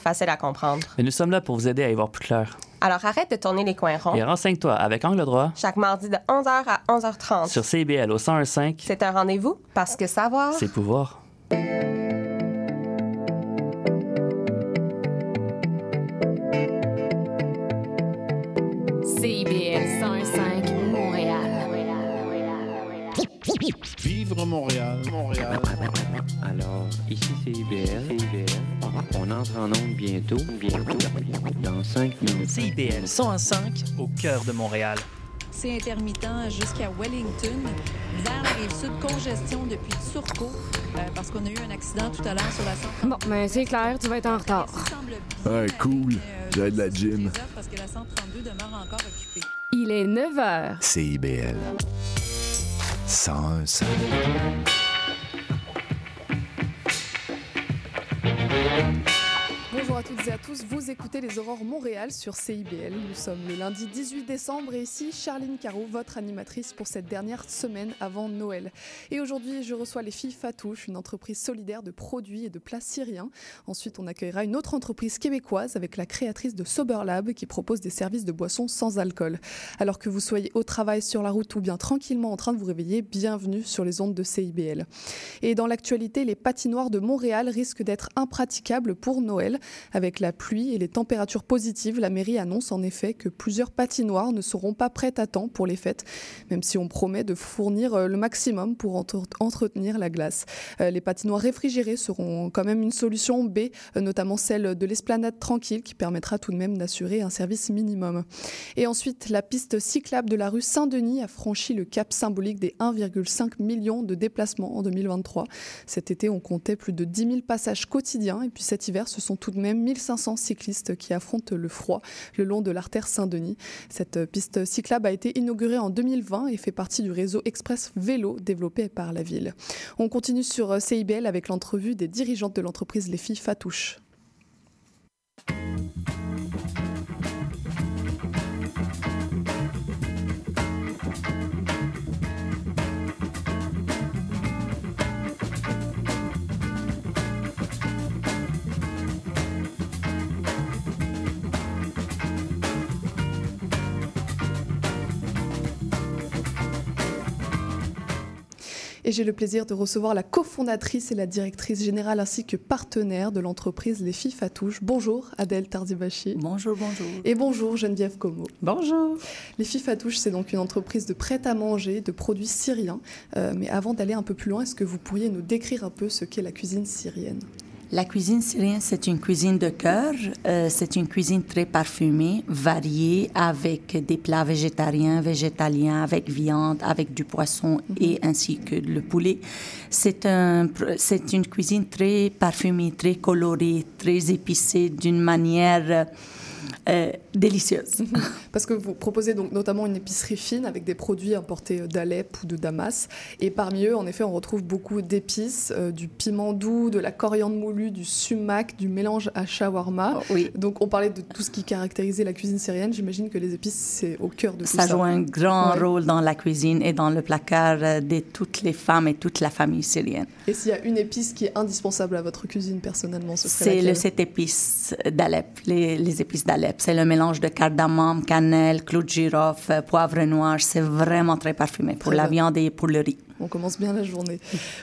facile à comprendre. Mais nous sommes là pour vous aider à y voir plus clair. Alors arrête de tourner les coins ronds. Et renseigne-toi avec Angle droit Chaque mardi de 11h à 11h30. sur CBL au 101.5. C'est un rendez-vous parce que savoir... C'est pouvoir. CIBL 105 Montréal. Vivre Montréal, Montréal. Alors, ici c'est IBL. On entre en onde bientôt, bientôt, dans 5 minutes. CIBL 105, au cœur de Montréal. C'est intermittent jusqu'à Wellington. Vers la rive sud, congestion depuis Turcot, euh, parce qu'on a eu un accident tout à l'heure sur la 130. Bon, mais c'est clair, tu vas être en retard. Ah, euh, cool. Euh, J'ai de la gym. Il est 9 h. CIBL. 101. 101. Toutes et à tous, vous écoutez les Aurores Montréal sur CIBL. Nous sommes le lundi 18 décembre et ici Charline Caro, votre animatrice pour cette dernière semaine avant Noël. Et aujourd'hui, je reçois les filles Fatouche, une entreprise solidaire de produits et de plats syriens. Ensuite, on accueillera une autre entreprise québécoise avec la créatrice de Sober Lab qui propose des services de boissons sans alcool. Alors que vous soyez au travail, sur la route ou bien tranquillement en train de vous réveiller, bienvenue sur les ondes de CIBL. Et dans l'actualité, les patinoires de Montréal risquent d'être impraticables pour Noël. La pluie et les températures positives, la mairie annonce en effet que plusieurs patinoires ne seront pas prêtes à temps pour les fêtes, même si on promet de fournir euh, le maximum pour entre- entretenir la glace. Euh, Les patinoires réfrigérées seront quand même une solution B, euh, notamment celle de l'esplanade tranquille qui permettra tout de même d'assurer un service minimum. Et ensuite, la piste cyclable de la rue Saint-Denis a franchi le cap symbolique des 1,5 millions de déplacements en 2023. Cet été, on comptait plus de 10 000 passages quotidiens. Et puis cet hiver, ce sont tout de même 1500 cyclistes qui affrontent le froid le long de l'artère Saint-Denis. Cette piste cyclable a été inaugurée en 2020 et fait partie du réseau Express Vélo développé par la ville. On continue sur CIBL avec l'entrevue des dirigeantes de l'entreprise Les Filles Fatouche. Et j'ai le plaisir de recevoir la cofondatrice et la directrice générale ainsi que partenaire de l'entreprise Les Filles Fatouche. Bonjour Adèle Tardibachi. Bonjour, bonjour. Et bonjour Geneviève Como. Bonjour. Les Filles Fatouche, c'est donc une entreprise de prêt-à-manger, de produits syriens. Euh, mais avant d'aller un peu plus loin, est-ce que vous pourriez nous décrire un peu ce qu'est la cuisine syrienne? La cuisine syrienne, c'est une cuisine de cœur. Euh, c'est une cuisine très parfumée, variée, avec des plats végétariens, végétaliens, avec viande, avec du poisson et ainsi que le poulet. C'est un, c'est une cuisine très parfumée, très colorée, très épicée, d'une manière euh, délicieuse. Parce que vous proposez donc notamment une épicerie fine avec des produits importés d'Alep ou de Damas. Et parmi eux, en effet, on retrouve beaucoup d'épices, euh, du piment doux, de la coriandre moulue, du sumac, du mélange à shawarma. oui. Donc on parlait de tout ce qui caractérisait la cuisine syrienne. J'imagine que les épices, c'est au cœur de tout ça. Ça joue un grand Ouais. rôle dans la cuisine et dans le placard euh, de toutes les femmes et toute la famille syrienne. Et s'il y a une épice qui est indispensable à votre cuisine personnellement, ce serait C'est sept épices d'Alep, les, les épices d'Alep. C'est le mélange de cardamome, cannelle, clou de girofle, euh, poivre noir. C'est vraiment très parfumé pour Très la bien. viande et pour le riz. On commence bien la journée.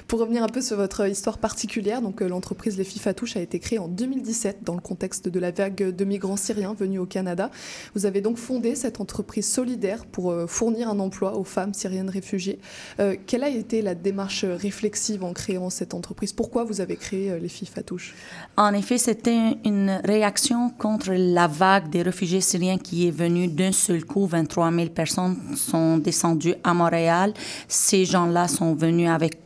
Pour revenir un peu sur votre histoire particulière, donc euh, l'entreprise Les Filles Fatouche a été créée en 2017 dans le contexte de la vague de migrants syriens venus au Canada. Vous avez donc fondé cette entreprise solidaire pour euh, fournir un emploi aux femmes syriennes réfugiées. Euh, quelle a été la démarche réflexive en créant cette entreprise? Pourquoi vous avez créé Les Filles Fatouche En effet, c'était une réaction contre la vague des réfugiés syriens qui est venue d'un seul coup. 23 000 personnes sont descendues à Montréal. Ces gens-là sont venus avec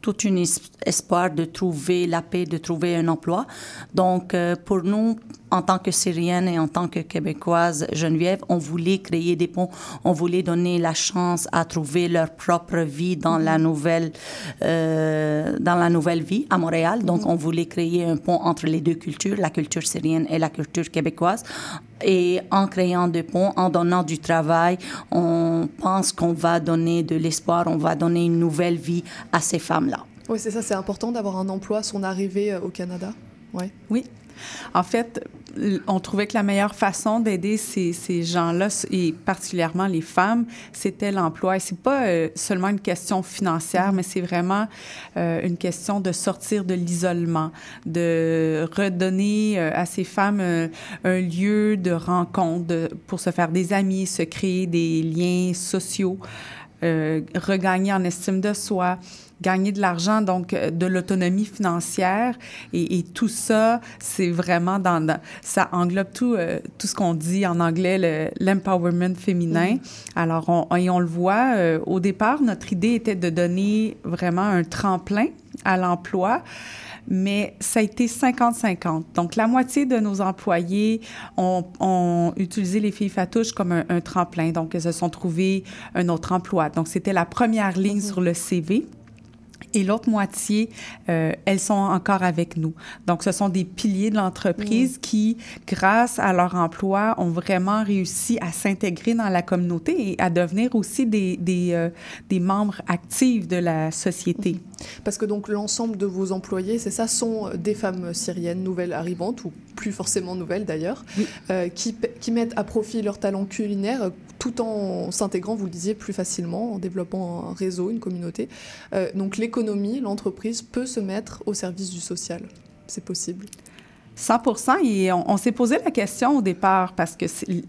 tout un es- espoir de trouver la paix, de trouver un emploi. Donc, euh, pour nous, en tant que Syrienne et en tant que Québécoise, Geneviève, on voulait créer des ponts, on voulait donner la chance à trouver leur propre vie dans la nouvelle, euh, dans la nouvelle vie à Montréal. Donc, on voulait créer un pont entre les deux cultures, la culture syrienne et la culture québécoise. Et en créant des ponts, en donnant du travail, on pense qu'on va donner de l'espoir, on va donner une nouvelle vie à ces femmes-là. Oui, c'est ça, c'est important d'avoir un emploi à son arrivée euh, au Canada. Ouais. Oui. En fait, on trouvait que la meilleure façon d'aider ces, ces gens-là, et particulièrement les femmes, c'était l'emploi. Et c'est pas euh, seulement une question financière, mais c'est vraiment euh, une question de sortir de l'isolement, de redonner euh, à ces femmes euh, un lieu de rencontre de, pour se faire des amis, se créer des liens sociaux, euh, regagner en estime de soi gagner de l'argent, donc euh, de l'autonomie financière. Et, et, tout ça, c'est vraiment dans, dans, ça englobe tout, euh, tout ce qu'on dit en anglais, l'empowerment féminin. Mm. Alors, on, et on le voit, euh, au départ, notre idée était de donner vraiment un tremplin à l'emploi mais ça a été 50-50. Donc, la moitié de nos employés ont, ont utilisé les filles fatouches comme un, un, tremplin. Donc, elles se sont trouvées un autre emploi. Donc, c'était la première ligne mm -hmm. sur le CV et l'autre moitié, euh, elles sont encore avec nous. Donc, ce sont des piliers de l'entreprise mmh. qui, grâce à leur emploi, ont vraiment réussi à s'intégrer dans la communauté et à devenir aussi des, des, euh, des membres actifs de la société. Mmh. Parce que donc l'ensemble de vos employés, c'est ça, sont des femmes syriennes nouvelles arrivantes ou plus forcément nouvelles d'ailleurs, oui. euh, qui, qui mettent à profit leur talent culinaire tout en s'intégrant, vous le disiez, plus facilement, en développant un réseau, une communauté. Euh, donc l'économie, l'entreprise peut se mettre au service du social. C'est possible. 100% et on, on s'est posé la question au départ parce que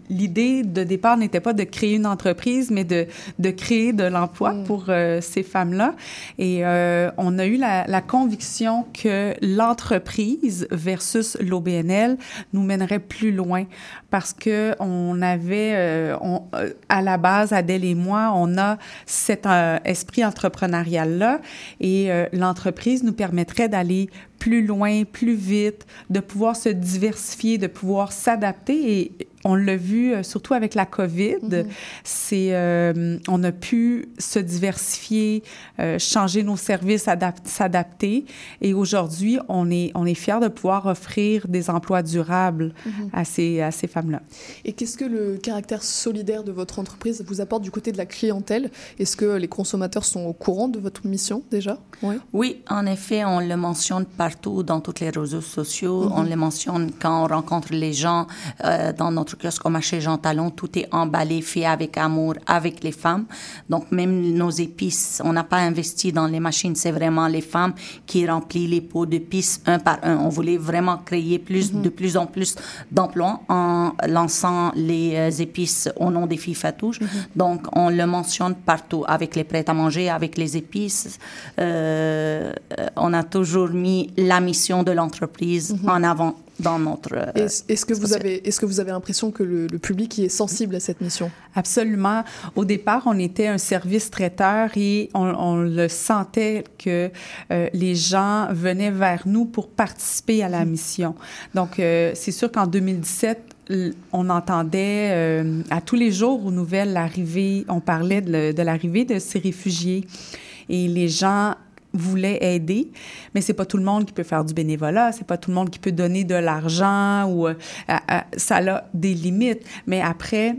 l'idée de départ n'était pas de créer une entreprise, mais de, de créer de l'emploi mmh. pour euh, ces femmes-là. Et euh, on a eu la, la conviction que l'entreprise versus l'OBNL nous mènerait plus loin parce que on avait, euh, on, à la base, Adèle et moi, on a cet euh, esprit entrepreneurial-là et euh, l'entreprise nous permettrait d'aller plus loin, plus vite, de pouvoir se diversifier, de pouvoir s'adapter. Et on l'a vu euh, surtout avec la COVID. Mm -hmm. C'est, euh, on a pu se diversifier, euh, changer nos services, s'adapter. Et aujourd'hui, on est, on est fiers de pouvoir offrir des emplois durables mm -hmm. à ces, à ces femmes-là. Et qu'est-ce que le caractère solidaire de votre entreprise vous apporte du côté de la clientèle? Est-ce que les consommateurs sont au courant de votre mission déjà? Oui, oui en effet, on le mentionne partout dans tous les réseaux sociaux. Mm -hmm. On le mentionne quand on rencontre les gens euh, dans notre kiosque au marché Jean Talon. Tout est emballé, fait avec amour, avec les femmes. Donc, même nos épices, on n'a pas investi dans les machines. C'est vraiment les femmes qui remplissent les pots d'épices un par un. On voulait vraiment créer plus, mm -hmm. de plus en plus d'emplois en lançant les euh, épices au nom des filles fatouches. Mm -hmm. Donc, on le mentionne partout avec les prêts à manger, avec les épices. Euh, on a toujours mis la mission de l'entreprise mm -hmm. en avant dans notre. Euh, est-ce est que vous avez est-ce que vous avez l'impression que le, le, public y est sensible à cette mission? Absolument. Au départ, on était un service traiteur et on, on le sentait que euh, les gens venaient vers nous pour participer à la mission. Donc, euh, c'est sûr qu'en 2017 on entendait euh, à tous les jours aux nouvelles l'arrivée, on parlait de, de l'arrivée de ces réfugiés et les gens voulait aider, mais c'est pas tout le monde qui peut faire du bénévolat, c'est pas tout le monde qui peut donner de l'argent ou euh, euh, ça a des limites. Mais après,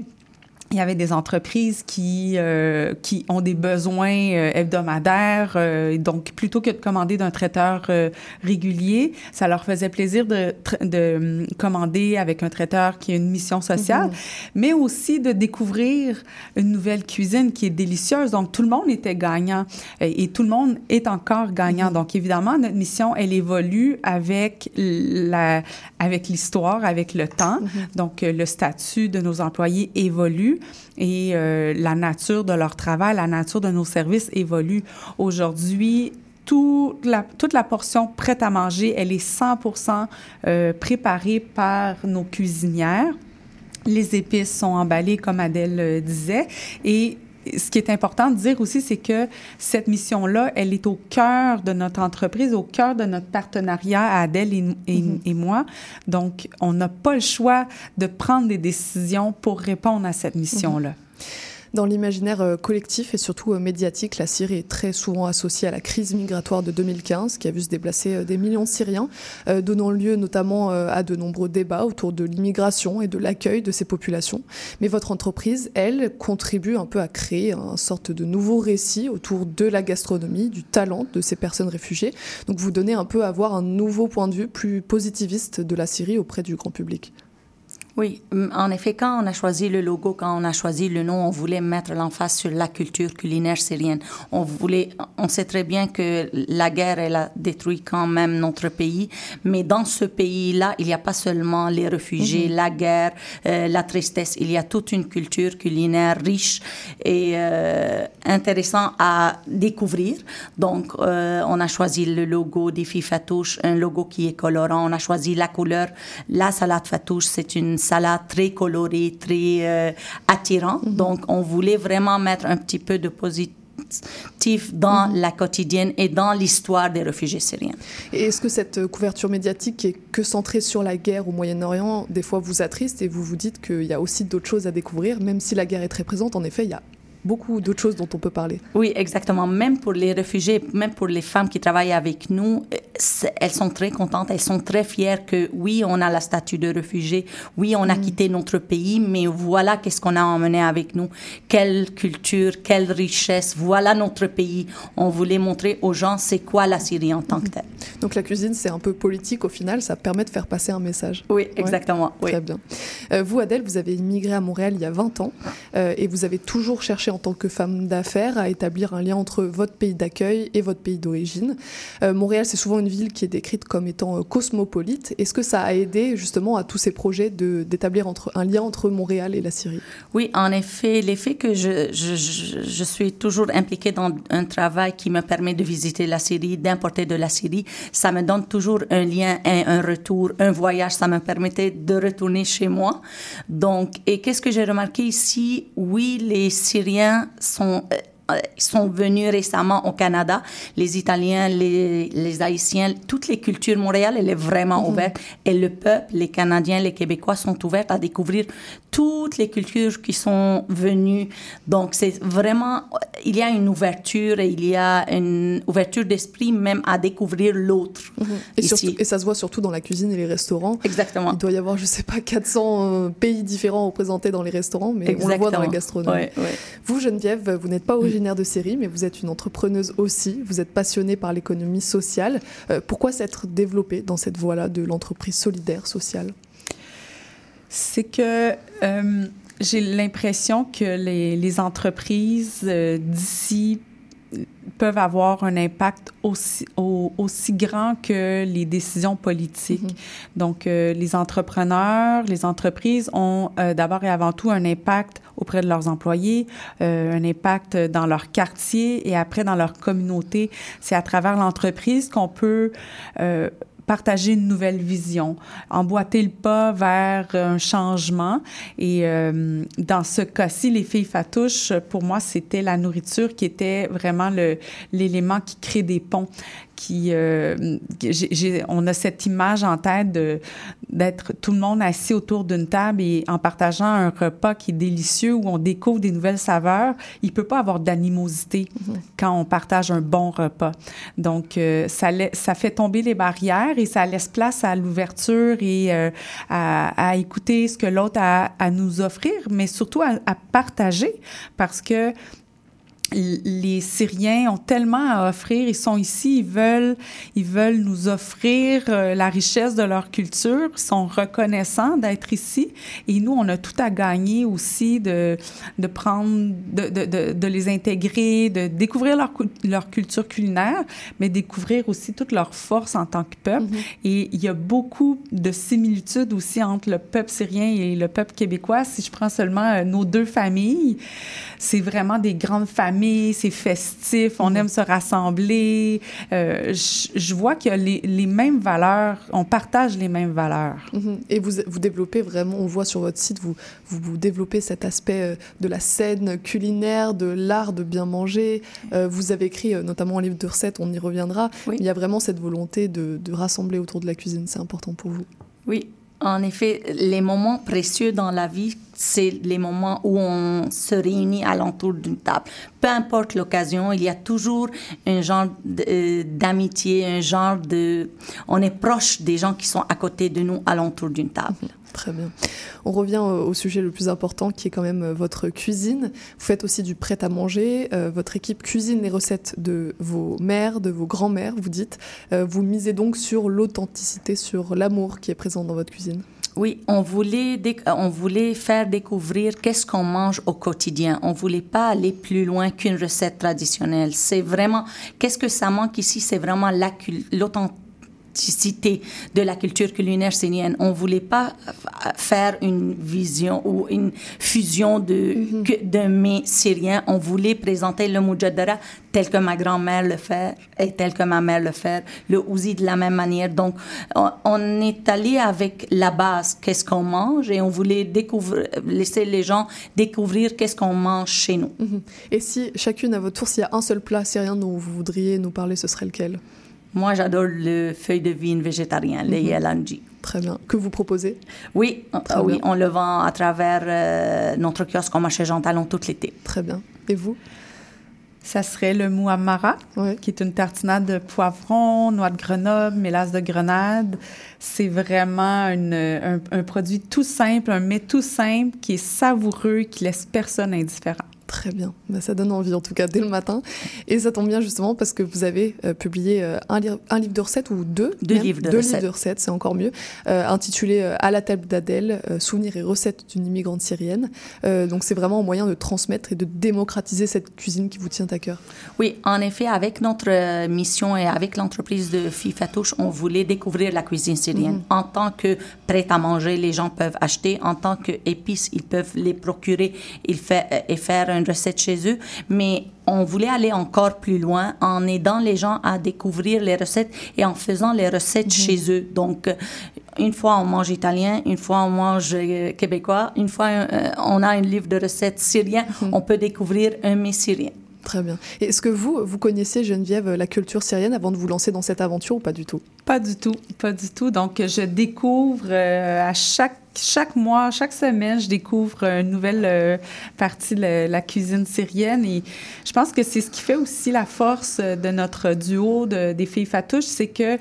il y avait des entreprises qui euh, qui ont des besoins euh, hebdomadaires euh, donc plutôt que de commander d'un traiteur euh, régulier ça leur faisait plaisir de, de commander avec un traiteur qui a une mission sociale mm -hmm. mais aussi de découvrir une nouvelle cuisine qui est délicieuse donc tout le monde était gagnant et, et tout le monde est encore gagnant mm -hmm. donc évidemment notre mission elle évolue avec la avec l'histoire avec le temps mm -hmm. donc le statut de nos employés évolue et euh, la nature de leur travail, la nature de nos services évolue. Aujourd'hui, toute la, portion prête à manger, elle est 100% euh, préparée par nos cuisinières. Les épices sont emballées, comme Adèle euh, disait, et ce qui est important de dire aussi, c'est que cette mission-là, elle est au cœur de notre entreprise, au cœur de notre partenariat à Adèle et, et, mm -hmm. et moi. Donc, on n'a pas le choix de prendre des décisions pour répondre à cette mission-là. Mm -hmm. Dans l'imaginaire euh, collectif et surtout euh, médiatique, la Syrie est très souvent associée à la crise migratoire de 2015 qui a vu se déplacer euh, des millions de Syriens, donnant lieu notamment à de nombreux débats autour de l'immigration et de l'accueil de ces populations. Mais votre entreprise, elle, contribue un peu à créer un sorte de nouveau récit autour de la gastronomie, du talent de ces personnes réfugiées. Donc vous donnez un peu à voir un nouveau point de vue plus positiviste de la Syrie auprès du grand public. Oui, en effet, quand on a choisi le logo, quand on a choisi le nom, on voulait mettre l'emphase sur la culture culinaire syrienne. On voulait, on sait très bien que la guerre, elle a détruit quand même notre pays, mais dans ce pays-là, il n'y a pas seulement les réfugiés, mhm. la guerre, euh, la tristesse, il y a toute une culture culinaire riche et euh, intéressant à découvrir. Donc, euh, on a choisi le logo des filles Fatouche, un logo qui est colorant. On a choisi la couleur. La salade Fatouche, c'est une salade très colorée, très euh, attirant. Mhm. Donc, on voulait vraiment mettre un petit peu de positif dans mhm. la quotidienne et dans l'histoire des réfugiés syriens. Et est-ce que cette euh, couverture médiatique qui est que centrée sur la guerre au Moyen-Orient, des fois vous attriste et vous vous dites qu'il y a aussi d'autres choses à découvrir, même si la guerre est très présente, en effet, il y a beaucoup d'autres choses dont on peut parler. Oui, exactement. Même pour les réfugiés, même pour les femmes qui travaillent avec nous, euh, elles sont très contentes, elles sont très fières que oui, on a la statut de réfugié, oui, on a mm. quitté notre pays, mais voilà qu'est-ce qu'on a emmené avec nous, quelle culture, quelle richesse, voilà notre pays. On voulait montrer aux gens c'est quoi la Syrie en tant que telle. Donc la cuisine, c'est un peu politique au final, ça permet de faire passer un message. Oui, exactement. Oui. Très bien. Euh, vous, Adèle, vous avez immigré à Montréal il y a 20 ans euh, et vous avez toujours cherché en tant que femme d'affaires à établir un lien entre votre pays d'accueil et votre pays d'origine. Euh, Montréal, c'est souvent une ville qui est décrite comme étant euh, cosmopolite. Est-ce que ça a aidé justement à tous ces projets d'établir un lien entre Montréal et la Syrie? Oui, en effet, l'effet que je, suis toujours impliquée dans un travail qui me permet de visiter la Syrie, d'importer de la Syrie, ça me donne toujours un lien, un, un retour, un voyage. Ça me permettait de retourner chez moi. Donc, et qu'est-ce que j'ai remarqué ici? Oui, les Syriens sont euh, sont venus récemment au Canada. Les Italiens, les, les Haïtiens, toutes les cultures Montréal, elle est vraiment mhm. ouverte. Et le peuple, les Canadiens, les Québécois sont ouverts à découvrir toutes les cultures qui sont venues. Donc, c'est vraiment, il y a une ouverture et il y a une ouverture d'esprit même à découvrir l'autre. Mhm. et, et, ça se voit surtout dans la cuisine et les restaurants. Exactement. Il doit y avoir, je sais pas, 400 euh, pays différents représentés dans les restaurants, mais on le voit dans la gastronomie. Vous, Geneviève, vous n'êtes pas originaire de série, mais vous êtes une entrepreneuse aussi. Vous êtes passionnée par l'économie sociale. Euh, pourquoi s'être développée dans cette voie-là de l'entreprise solidaire, sociale? C'est que euh, j'ai l'impression que les, les entreprises euh, d'ici peuvent avoir un impact aussi, aussi grand que les décisions politiques. Mm-hmm. Donc, euh, les entrepreneurs, les entreprises ont euh, d'abord et avant tout un impact auprès de leurs employés, euh, un impact dans leur quartier et après dans leur communauté. C'est à travers l'entreprise qu'on peut partager une nouvelle vision, emboîter le pas vers un changement. Et euh, dans ce cas-ci, les filles fatouches, pour moi, c'était la nourriture qui était vraiment l'élément qui crée des ponts, qui, euh, on a cette image en tête d'être tout le monde assis autour d'une table et en partageant un repas qui est délicieux où on découvre des nouvelles saveurs. Il peut pas avoir d'animosité mm-hmm. quand on partage un bon repas. Donc euh, ça, ça fait tomber les barrières et ça laisse place à l'ouverture et euh, à, à, écouter ce que l'autre a à nous offrir, mais surtout à, à partager parce que les Syriens ont tellement à offrir. Ils sont ici, ils veulent, ils veulent nous offrir euh, la richesse de leur culture. Ils sont reconnaissants d'être ici. Et nous, on a tout à gagner aussi de, de prendre, de, de, de les intégrer, de découvrir leur, leur culture culinaire, mais découvrir aussi toute leur force en tant que peuple. Mm-hmm. Et il y a beaucoup de similitudes aussi entre le peuple syrien et le peuple québécois. Si je prends seulement euh, nos deux familles, c'est vraiment des grandes familles c'est festif, on aime se rassembler. Euh, je, vois qu'il y a les, mêmes valeurs, on partage les mêmes valeurs. Mhm. Et vous, vous développez vraiment, on voit sur votre site, vous, vous, développez cet aspect euh, de la scène culinaire, de l'art de bien manger. Euh, vous avez écrit notamment un livre de recettes, on y reviendra. Il y a vraiment cette volonté de, de rassembler autour de la cuisine, c'est important pour vous. Oui, en effet, les moments précieux dans la vie, c'est les moments où on se réunit alentour d'une table. Peu importe l'occasion, il y a toujours un genre euh, d'amitié, un genre de... On est proche des gens qui sont à côté de nous alentour d'une table. Très bien. On revient au au sujet le plus important qui est quand même euh, votre cuisine. Vous faites aussi du prêt à manger. Euh, votre équipe cuisine les recettes de vos mères, de vos grands-mères, vous dites. Euh, vous misez donc sur l'authenticité, sur l'amour qui est présent dans votre cuisine. Oui, on voulait, on voulait faire découvrir qu'est-ce qu'on mange au quotidien. On voulait pas aller plus loin qu'une recette traditionnelle. C'est vraiment, qu'est-ce que ça manque ici? C'est vraiment la de la culture culinaire syrienne. On voulait pas faire une vision ou une fusion de, que- d'un mets syrien. On voulait présenter le moujaddara tel que ma grand-mère le fait et tel que ma mère le fait, le ouzi de la même manière. Donc, on, on est allé avec la base, qu'est-ce qu'on mange, et on voulait découvrir, laisser les gens découvrir qu'est-ce qu'on mange chez nous. Mhm. Et si chacune à votre tour, s'il y a un seul plat syrien dont vous voudriez nous parler, ce serait lequel? Moi, j'adore le feuille de vigne végétarien, le Mhm. yalanji. Très bien. Que vous proposez? Oui, ah oui, on le vend à travers euh, notre kiosque au marché Jean Talon tout l'été. Très bien. Et vous? Ça serait le mouamara, qui est une tartinade de poivron, noix de Grenoble, mélasse de grenade. C'est vraiment une- un, un produit tout simple, un mets tout simple qui est savoureux, qui laisse personne indifférent. Très bien. Bah, ça donne envie, en tout cas, dès le matin. Et ça tombe bien, justement, parce que vous avez euh, publié euh, un, li- un livre de recettes, ou deux Deux même? livres de Deux recettes. livres de recettes, c'est encore mieux, euh, intitulé À la table d'Adèle, souvenirs et recettes d'une immigrante syrienne. Donc, c'est vraiment un moyen de transmettre et de démocratiser cette cuisine qui vous tient à cœur. Oui, en effet, avec notre mission et avec l'entreprise de FIFA Touche, on voulait découvrir la cuisine syrienne. Mhm. En tant que prêt-à-manger, les gens peuvent acheter. En tant qu'épices, ils peuvent les procurer ils fait- et faire une recette chez eux. Mais on voulait aller encore plus loin en aidant les gens à découvrir les recettes et en faisant les recettes chez eux. Donc, euh, une fois on mange italien, une fois on mange euh, québécois, une fois euh, on a un livre de recettes syrien, on peut découvrir un mets syrien. Très bien. Est-ce que vous, vous connaissiez, Geneviève, la culture syrienne avant de vous lancer dans cette aventure ou pas du tout? Pas du tout, pas du tout. Donc, je découvre euh, à chaque, chaque mois, chaque semaine, je découvre une nouvelle euh, partie de la, cuisine syrienne. Et je pense que c'est ce qui fait aussi la force de notre duo de, des filles Fatouches, c'est que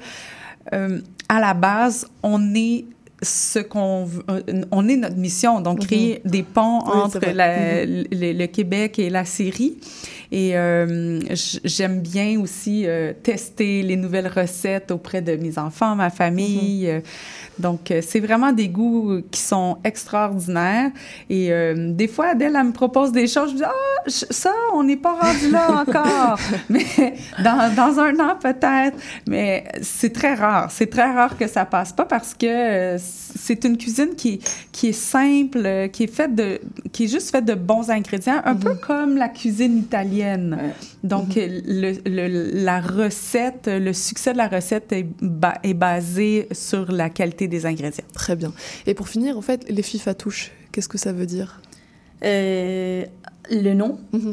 euh, à la base, on est ce qu'on veut- euh, on est notre mission donc Mhm. créer des ponts Oui, entre la- Mhm. le, le Québec et la Syrie et euh, j'aime bien aussi euh, tester les nouvelles recettes auprès de mes enfants, ma famille. Mhm. Euh, Donc, c'est vraiment des goûts qui sont extraordinaires. Et euh, des fois, Adèle, elle me propose des choses. Je me dis, ah, ça, on n'est pas rendu là encore. Mais dans, dans un an, peut-être. Mais c'est très rare. C'est très rare que ça passe pas parce que c'est une cuisine qui, qui est simple, euh, qui est faite de, qui est juste faite de bons ingrédients, un peu comme la cuisine italienne. Donc, le, le- la recette, le succès de la recette est, ba- est basé sur la qualité des ingrédients. Très bien. Et pour finir, en fait, les filles fatouches, qu'est-ce que ça veut dire? Euh, le nom. Euh,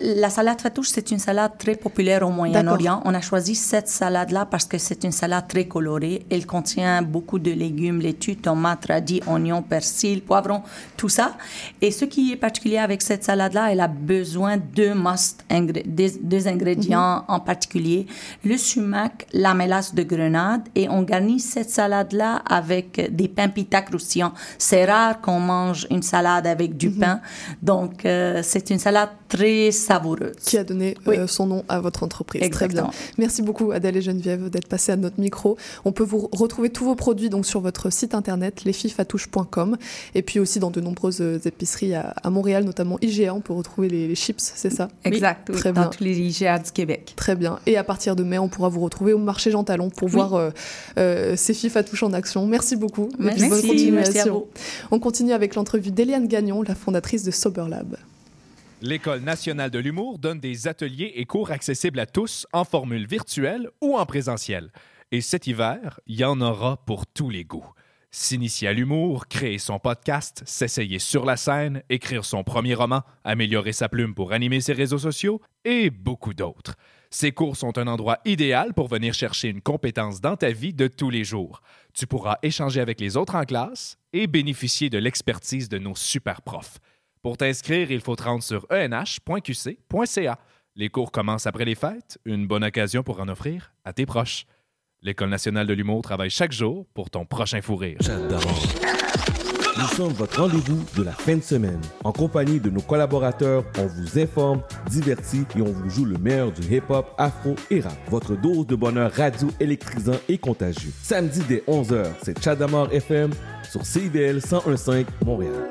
la salade fatouche, c'est une salade très populaire au Moyen-Orient. On a choisi cette salade-là parce que c'est une salade très colorée. Elle contient beaucoup de légumes, laitue, tomates, radis, oignons, persil, poivrons, tout ça. Et ce qui est particulier avec cette salade-là, elle a besoin de must, ingré- des- deux ingrédients en particulier. Le sumac, la mélasse de grenade. Et on garnit cette salade-là avec des pains pita croustillants. C'est rare qu'on mange une salade avec du pain. Donc, euh, c'est une salade très savoureuse. Qui a donné euh, son nom à votre entreprise. Exactement. Très bien. Merci beaucoup Adèle et Geneviève d'être passées à notre micro. On peut vous retrouver tous vos produits donc sur votre site internet lesfillefatouches.com et puis aussi dans de nombreuses épiceries à, à Montréal, notamment IGA. On peut retrouver les, les chips, c'est ça? Exact, oui, Très dans bien. tous les IGA du Québec. Très bien. Et à partir de mai, on pourra vous retrouver au marché Jean Talon pour Oui. voir euh, euh, ces filles fatouches en action. Merci beaucoup. Merci, bonne continuation. merci à vous. On continue avec l'entrevue d'Eliane Gagnon, la fondatrice de Sober Lab. L'École nationale de l'humour donne des ateliers et cours accessibles à tous en formule virtuelle ou en présentiel. Et cet hiver, il y en aura pour tous les goûts. S'initier à l'humour, créer son podcast, s'essayer sur la scène, écrire son premier roman, améliorer sa plume pour animer ses réseaux sociaux et beaucoup d'autres. Ces cours sont un endroit idéal pour venir chercher une compétence dans ta vie de tous les jours. Tu pourras échanger avec les autres en classe et bénéficier de l'expertise de nos super profs. Pour t'inscrire, il faut te rendre sur enh.qc.ca. Les cours commencent après les fêtes, une bonne occasion pour en offrir à tes proches. L'École nationale de l'humour travaille chaque jour pour ton prochain fou rire. Nous sommes votre rendez-vous de la fin de semaine. En compagnie de nos collaborateurs, on vous informe, divertit et on vous joue le meilleur du hip-hop, afro et rap. Votre dose de bonheur radio électrisant et contagieux. Samedi dès 11h, c'est Chadamar FM sur CIBL 1015 Montréal.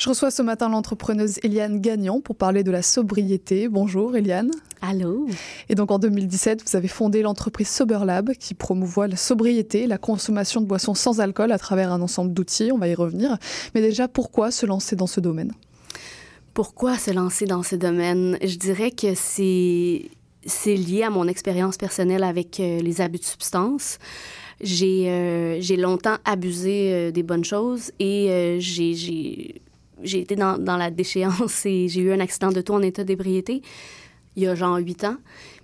Je reçois ce matin l'entrepreneuse Eliane Gagnon pour parler de la sobriété. Bonjour Eliane. Allô. Et donc en 2017, vous avez fondé l'entreprise SoberLab qui promouvoit la sobriété, la consommation de boissons sans alcool à travers un ensemble d'outils. On va y revenir. Mais déjà, pourquoi se lancer dans ce domaine? Pourquoi se lancer dans ce domaine? Je dirais que c'est c'est lié à mon expérience personnelle avec euh, les abus de substances. J'ai euh, longtemps abusé euh, des bonnes choses et j'ai j'ai été dans, dans, la déchéance et j'ai eu un accident de tout en état d'ébriété il y a genre huit ans.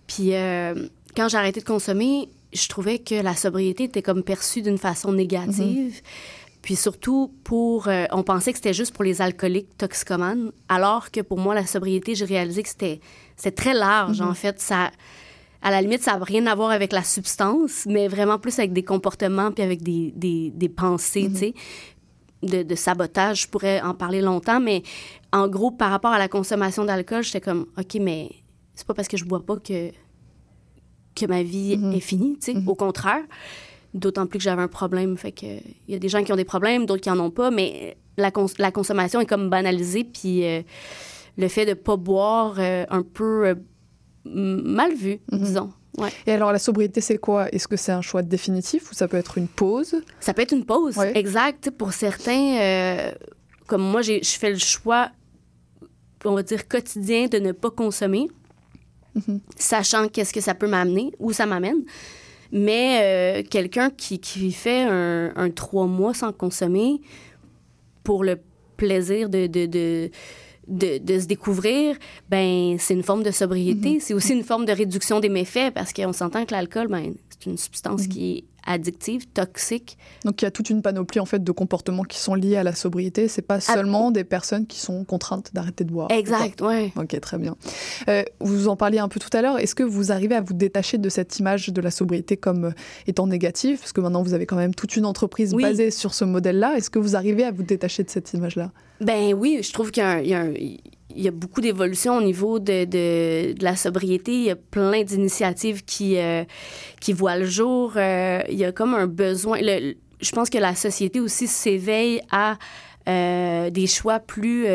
Puis euh, quand j'ai arrêté de consommer, je trouvais que la sobriété était comme perçue d'une façon négative. Mm -hmm. Puis surtout pour... Euh, on pensait que c'était juste pour les alcooliques toxicomanes, alors que pour moi, la sobriété, j'ai réalisé que c'était très large, mm -hmm. en fait. Ça, à la limite, ça n'a rien à voir avec la substance, mais vraiment plus avec des comportements puis avec des, des, des pensées, mm -hmm. tu sais de, de, sabotage. Je pourrais en parler longtemps, mais en gros, par rapport à la consommation d'alcool, j'étais comme, OK, mais c'est pas parce que je bois pas que, que ma vie mm -hmm. est finie, tu sais. Mm -hmm. Au contraire. D'autant plus que j'avais un problème. Fait que il y a des gens qui ont des problèmes, d'autres qui en ont pas, mais la, cons la consommation est comme banalisée, puis euh, le fait de pas boire euh, un peu euh, mal vu, mm -hmm. disons. Ouais. Et alors, la sobriété, c'est quoi? Est-ce que c'est un choix définitif ou ça peut être une pause? Ça peut être une pause, ouais. exact. Pour certains, euh, comme moi, je fais le choix, on va dire, quotidien de ne pas consommer, mm -hmm. sachant qu'est-ce que ça peut m'amener, où ça m'amène. Mais euh, quelqu'un qui, qui, fait un, un, trois mois sans consommer pour le plaisir de, de, de de, de, se découvrir, ben c'est une forme de sobriété. Mm -hmm. C'est aussi une forme de réduction des méfaits parce qu'on s'entend que l'alcool, ben, c'est une substance mm -hmm. qui est addictive, toxique. Donc il y a toute une panoplie en fait de comportements qui sont liés à la sobriété. C'est pas seulement ah, des personnes qui sont contraintes d'arrêter de boire. Exact, oui. Ok, très bien. Euh, vous en parliez un peu tout à l'heure. Est-ce que vous arrivez à vous détacher de cette image de la sobriété comme euh, étant négative? Parce que maintenant vous avez quand même toute une entreprise oui. basée sur ce modèle-là. Est-ce que vous arrivez à vous détacher de cette image-là? Ben oui, je trouve qu'il y a un, il y a beaucoup d'évolutions au niveau de, de, de, la sobriété. Il y a plein d'initiatives qui, euh, qui voient le jour. Euh, il y a comme un besoin. Le, je pense que la société aussi s'éveille à euh, des choix plus,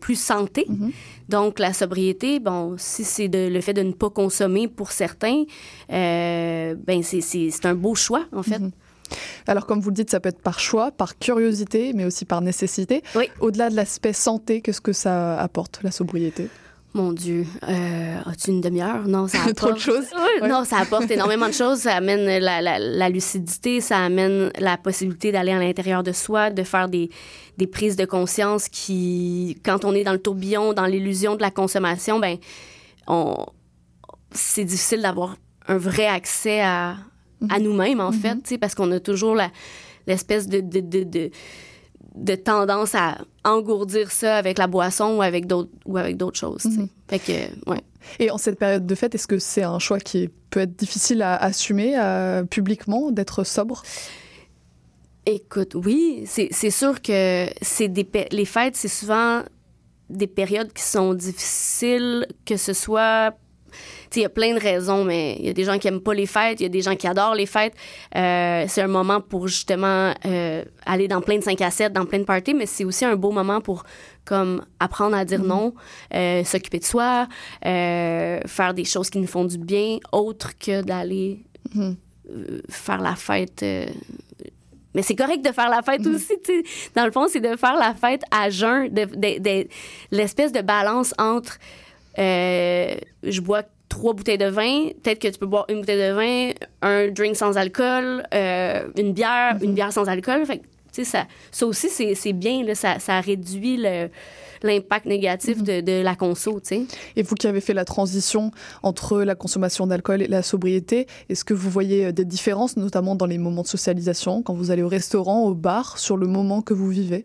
plus santé. Mm -hmm. Donc, la sobriété, bon, si c'est le fait de ne pas consommer pour certains, ben c'est un beau choix, en fait. Mm -hmm. Alors, comme vous le dites, ça peut être par choix, par curiosité, mais aussi par nécessité. Oui. Au-delà de l'aspect santé, qu'est-ce que ça apporte, la sobriété? Mon Dieu, euh, as-tu une demi-heure? Non, ça apporte... Trop de choses? Oui, ouais. Non, ça apporte énormément de choses. Ça amène la, la, la lucidité, ça amène la possibilité d'aller à l'intérieur de soi, de faire des, des, prises de conscience qui, quand on est dans le tourbillon, dans l'illusion de la consommation, ben, on... c'est difficile d'avoir un vrai accès à, à nous-mêmes, en mm -hmm. fait, parce qu'on a toujours l'espèce de, de, de, de de tendance à engourdir ça avec la boisson ou avec d'autres ou avec d'autres choses. Fait que ouais. Et en cette période de fête, est-ce que c'est un choix qui peut être difficile à assumer euh, publiquement, d'être sobre? Écoute, oui, c'est sûr que c'est des les fêtes, c'est souvent des périodes qui sont difficiles, que ce soit. Il y a plein de raisons, mais il y a des gens qui aiment pas les fêtes, il y a des gens qui adorent les fêtes. Euh, c'est un moment pour justement euh, aller dans plein de 5 à 7, dans plein de parties, mais c'est aussi un beau moment pour comme apprendre à dire non, euh, s'occuper de soi, faire des choses qui nous font du bien, autre que d'aller Mhm. euh, faire la fête. mais c'est correct de faire la fête aussi, tu sais. Dans le fond, c'est de faire la fête à jeun, de, de- de- l'espèce de balance entre euh, je bois trois bouteilles de vin, peut-être que tu peux boire une bouteille de vin, un drink sans alcool, euh, une bière, une bière sans alcool. Fait que, tu sais, ça, ça aussi, c'est, c'est bien, là, ça, ça réduit le- l'impact négatif de, de la conso. Et vous qui avez fait la transition entre la consommation d'alcool et la sobriété, est-ce que vous voyez euh, des différences, notamment dans les moments de socialisation, quand vous allez au restaurant, au bar, sur le moment que vous vivez?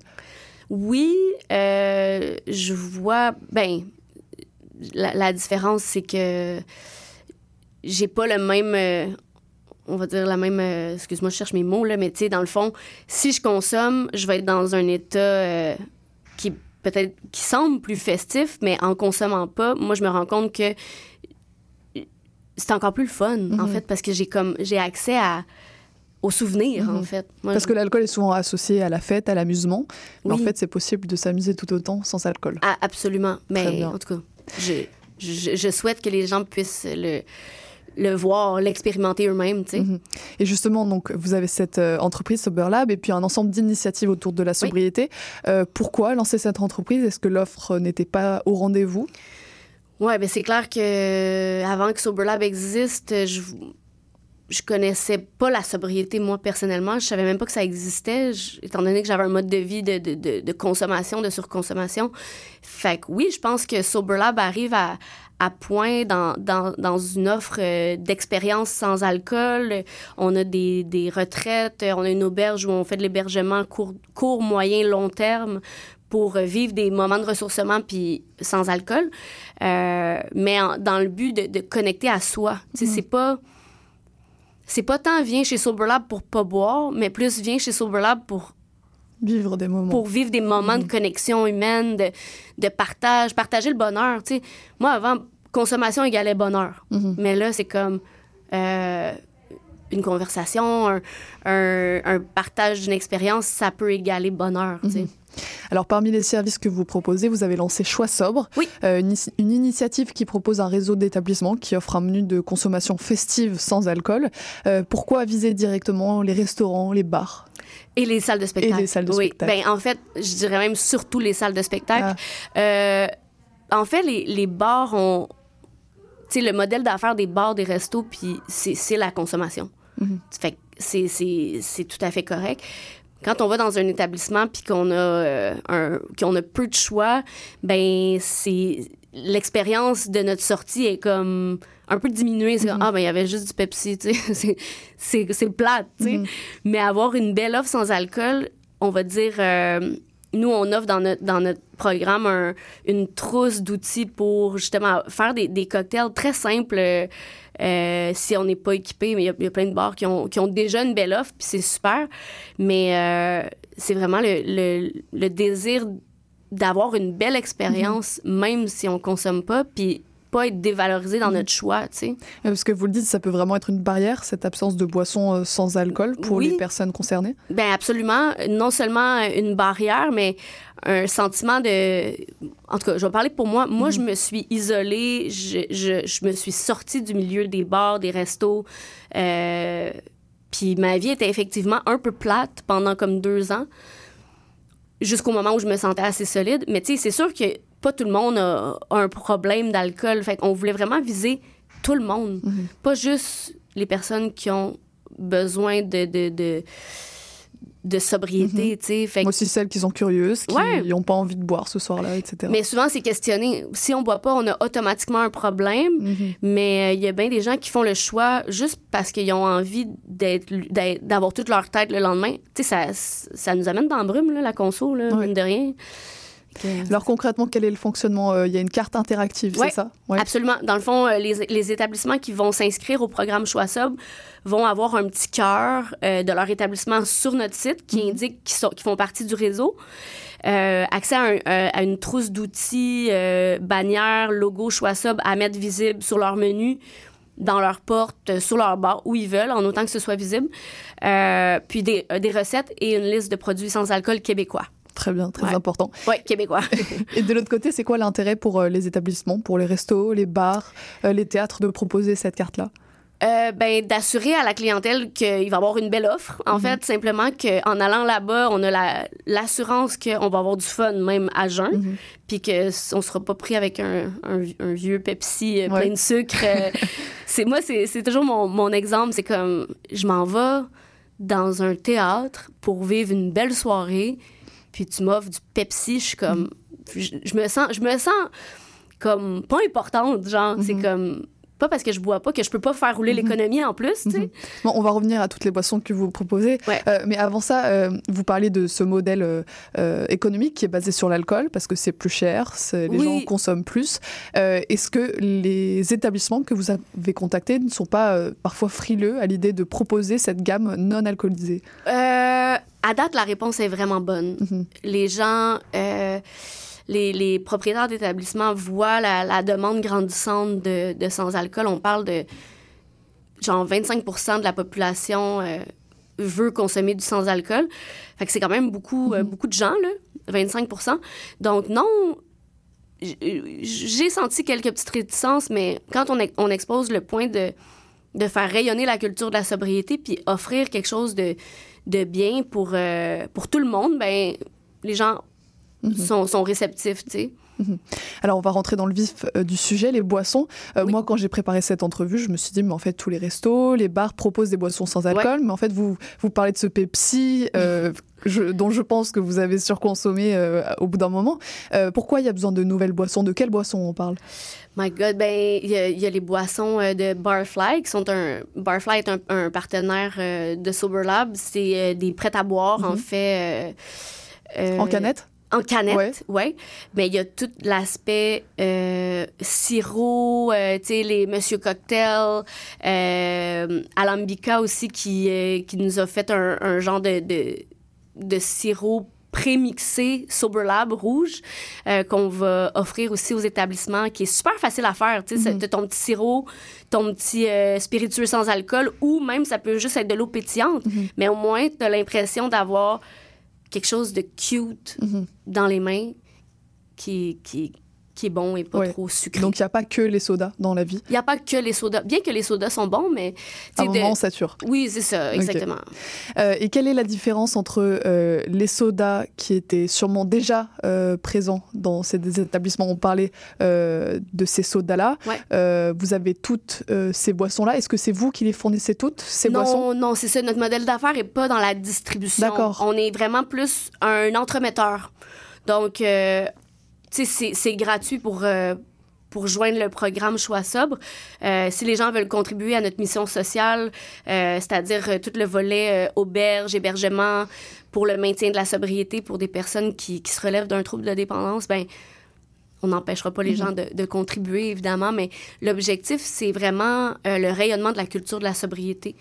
Oui, euh, je vois. Ben, la, la différence, c'est que j'ai pas le même. euh, on va dire la même. euh, Excuse-moi, je cherche mes mots, là, mais tu sais, dans le fond, si je consomme, je vais être dans un état euh, qui peut-être qui semble plus festif, mais en consommant pas, moi, je me rends compte que c'est encore plus le fun, en Mhm. fait, parce que j'ai comme j'ai accès à aux souvenirs, en Mhm. fait. Moi, Parce je- que l'alcool est souvent associé à la fête, à l'amusement. Mais en fait, c'est possible de s'amuser tout autant sans alcool. Ah, absolument. Mais en tout cas, je, je, je souhaite que les gens puissent le, le voir, l'expérimenter eux-mêmes, tu sais. Mhm. Et justement, donc, vous avez cette euh, entreprise Sober Lab et puis un ensemble d'initiatives autour de la sobriété. Euh, pourquoi lancer cette entreprise? Est-ce que l'offre n'était pas au rendez-vous? Ouais, ben c'est clair que euh, avant que Sober Lab existe, je je connaissais pas la sobriété moi personnellement, je savais même pas que ça existait, je- étant donné que j'avais un mode de vie de, de, de, de consommation, de surconsommation. Fait que oui, je pense que Sober Lab arrive à, à point dans, dans, dans une offre euh, d'expérience sans alcool. On a des, des retraites, on a une auberge où on fait de l'hébergement court, court, moyen, long terme pour vivre des moments de ressourcement puis sans alcool, Euh, mais en- dans le but de, de connecter à soi. Tu sais, Mhm. c'est pas c'est pas tant viens chez Sober Lab pour pas boire, mais plus viens chez Sober Lab pour Vivre des moments. pour vivre des moments de connexion humaine, de, de partage, partager le bonheur. Tu sais, moi avant consommation égalait bonheur, Mhm. mais là c'est comme euh, une conversation, un, un- un partage d'une expérience, ça peut égaler bonheur. sais. Alors, parmi les services que vous proposez, vous avez lancé Choix Sobre, euh, une, initiative qui propose un réseau d'établissements qui offre un menu de consommation festive sans alcool. Euh, pourquoi viser directement les restaurants, les bars? Et les salles de spectacle. Et les salles de oui. spectacle. Ben, en fait, je dirais même surtout les salles de spectacle. Ah. Euh, en fait, les, les bars ont. Tu sais, le modèle d'affaires des bars, des restos, puis c'est la consommation. Fait c'est- c'est c'est tout à fait correct. Quand on va dans un établissement puis qu'on a euh, un qu'on a peu de choix, ben c'est l'expérience de notre sortie est comme un peu diminuée. C'est comme, ah ben il y avait juste du Pepsi, tu sais, c'est tu sais. Mhm. Mais avoir une belle offre sans alcool, on va dire euh, nous, on offre dans notre, dans notre programme un- une trousse d'outils pour justement faire des, des cocktails très simples euh, euh, si on n'est pas équipé. Mais il y a- il y, a plein de bars qui ont, qui ont déjà une belle offre, puis c'est super. Mais euh, c'est vraiment le, le- le désir d'avoir une belle expérience, même si on consomme pas, puis pas être dévalorisé dans notre choix, tu sais. Euh, Parce que vous le dites, ça peut vraiment être une barrière, cette absence de boissons euh, sans alcool pour Oui. les personnes concernées? Ben absolument. Non seulement une barrière, mais un sentiment de. En tout cas, je vais parler pour moi. Moi, je me suis isolée. Je, je, je me suis sortie du milieu des bars, des restos. Euh, puis ma vie était effectivement un peu plate pendant comme deux ans, jusqu'au moment où je me sentais assez solide. Mais tu sais, c'est sûr que pas tout le monde a, a un problème d'alcool. Fait qu'on voulait vraiment viser tout le monde, pas juste les personnes qui ont besoin de, de, de, de sobriété, tu sais. Fait que- Aussi celles qui sont curieuses, qui Ouais. n'ont pas envie de boire ce soir-là, etc. mais souvent, c'est questionné. Si on boit pas, on a automatiquement un problème. Mhm. Mais euh, il y a bien des gens qui font le choix juste parce qu'ils ont envie d'avoir toute leur tête le lendemain. Tu sais, ça, ça nous amène dans la brume, là, la conso, là, mine de rien. Alors concrètement, quel est le fonctionnement Euh, Il y a une carte interactive, Ouais, c'est ça? Ouais. Absolument. Dans le fond, euh, les, les établissements qui vont s'inscrire au programme Choix Sobre vont avoir un petit cœur euh, de leur établissement sur notre site qui Mhm. indique qu'ils font partie du réseau. Euh, accès à, un- euh, à une trousse d'outils, bannières, logos Choix à mettre visible sur leur menu, dans leur porte, sur leur bar, où ils veulent, en autant que ce soit visible. Puis des, des recettes et une liste de produits sans alcool québécois. Très bien, très Ouais. important. Oui, québécois. Et de l'autre côté, c'est quoi l'intérêt pour euh, les établissements, pour les restos, les bars, euh, les théâtres de proposer cette carte-là? Euh, ben, d'assurer à la clientèle qu'il va avoir une belle offre. En Mhm. fait, simplement qu'en allant là-bas, on a la- l'assurance qu'on va avoir du fun, même à jeun, Mhm. puis qu'on ne sera pas pris avec un, un- un vieux Pepsi Ouais. plein de sucre. C'est Moi, c'est c'est toujours mon, mon exemple. C'est comme, je m'en vais dans un théâtre pour vivre une belle soirée, puis tu m'offres du Pepsi, je suis comme... Je, je me sens... Je me sens comme pas importante, genre, c'est comme pas parce que je bois pas que je peux pas faire rouler l'économie en plus, sais. Bon, on va revenir à toutes les boissons que vous proposez. Euh, mais avant ça, euh, vous parlez de ce modèle euh, économique qui est basé sur l'alcool parce que c'est plus cher, c'est- les Oui. gens consomment plus. Est-ce que les établissements que vous avez contactés ne sont pas parfois frileux à l'idée de proposer cette gamme non alcoolisée? À date, la réponse est vraiment bonne. Les gens, les, les propriétaires d'établissements voient la, la demande grandissante de, de sans-alcool. On parle de genre 25% de la population euh, veut consommer du sans-alcool. Fait que c'est quand même beaucoup, euh, beaucoup de gens, là, 25% Donc non, j'ai senti quelques petites réticences, mais quand on, ex- on expose le point de, de faire rayonner la culture de la sobriété puis offrir quelque chose de, de bien pour, euh, pour tout le monde, ben les gens sont, sont réceptifs, tu sais. Mhm. Alors, on va rentrer dans le vif euh, du sujet, les boissons. Euh, Moi, quand j'ai préparé cette entrevue, je me suis dit, mais en fait, tous les restos, les bars proposent des boissons sans alcool, mais en fait, vous, vous parlez de ce Pepsi euh, je- dont je pense que vous avez surconsommé au bout d'un moment. Pourquoi il y a besoin de nouvelles boissons? De quelles boissons on parle? My God, ben il y, a- il y a les boissons de Barfly qui sont un Barfly est un, un partenaire de Sober Lab. C'est des prêts à boire en Mhm. fait. En canette? En canette, Ouais. ouais. Mais il y a tout l'aspect euh, sirop, euh, tu sais, les Monsieur Cocktail, euh, Alambica aussi qui, euh, qui nous a fait un, un genre de, de, de sirop pré-mixé Sober Lab rouge euh, qu'on va offrir aussi aux établissements qui est super facile à faire. Tu sais, t'as ton petit sirop, ton petit euh, spiritueux sans alcool ou même ça peut juste être de l'eau pétillante. Mais au moins, tu as l'impression d'avoir quelque chose de cute Mhm. dans les mains qui, qui, qui est bon et pas Ouais. trop sucré. Donc, il n'y a pas que les sodas dans la vie. Il n'y a pas que les sodas. Bien que les sodas sont bons, mais... À un moment, de- on sature. Oui, c'est ça, exactement. Euh, et quelle est la différence entre euh, les sodas qui étaient sûrement déjà euh, présents dans ces établissements On parlait de ces sodas-là. Ouais. Vous avez toutes ces boissons-là? Est-ce que c'est vous qui les fournissez toutes, ces non, boissons? non, c'est ça. Notre modèle d'affaires n'est pas dans la distribution. D'accord. On est vraiment plus un entremetteur. Donc, euh, c'est- gratuit pour, euh, pour joindre le programme Choix sobre. Euh, si les gens veulent contribuer à notre mission sociale, euh, c'est-à-dire tout le volet auberge, hébergement, pour le maintien de la sobriété pour des personnes qui, qui se relèvent d'un trouble de dépendance, ben on n'empêchera pas les Mhm. gens de, de contribuer, évidemment, mais l'objectif, c'est vraiment le rayonnement de la culture de la sobriété.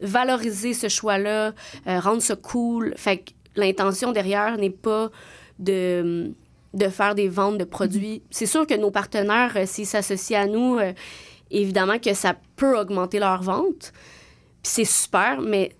Valoriser ce choix-là, rendre ça cool. Fait que l'intention derrière n'est pas de, de faire des ventes de produits. C'est sûr que nos partenaires, euh, s'ils s'associent à nous, euh, évidemment que ça peut augmenter leurs ventes. Puis c'est super, mais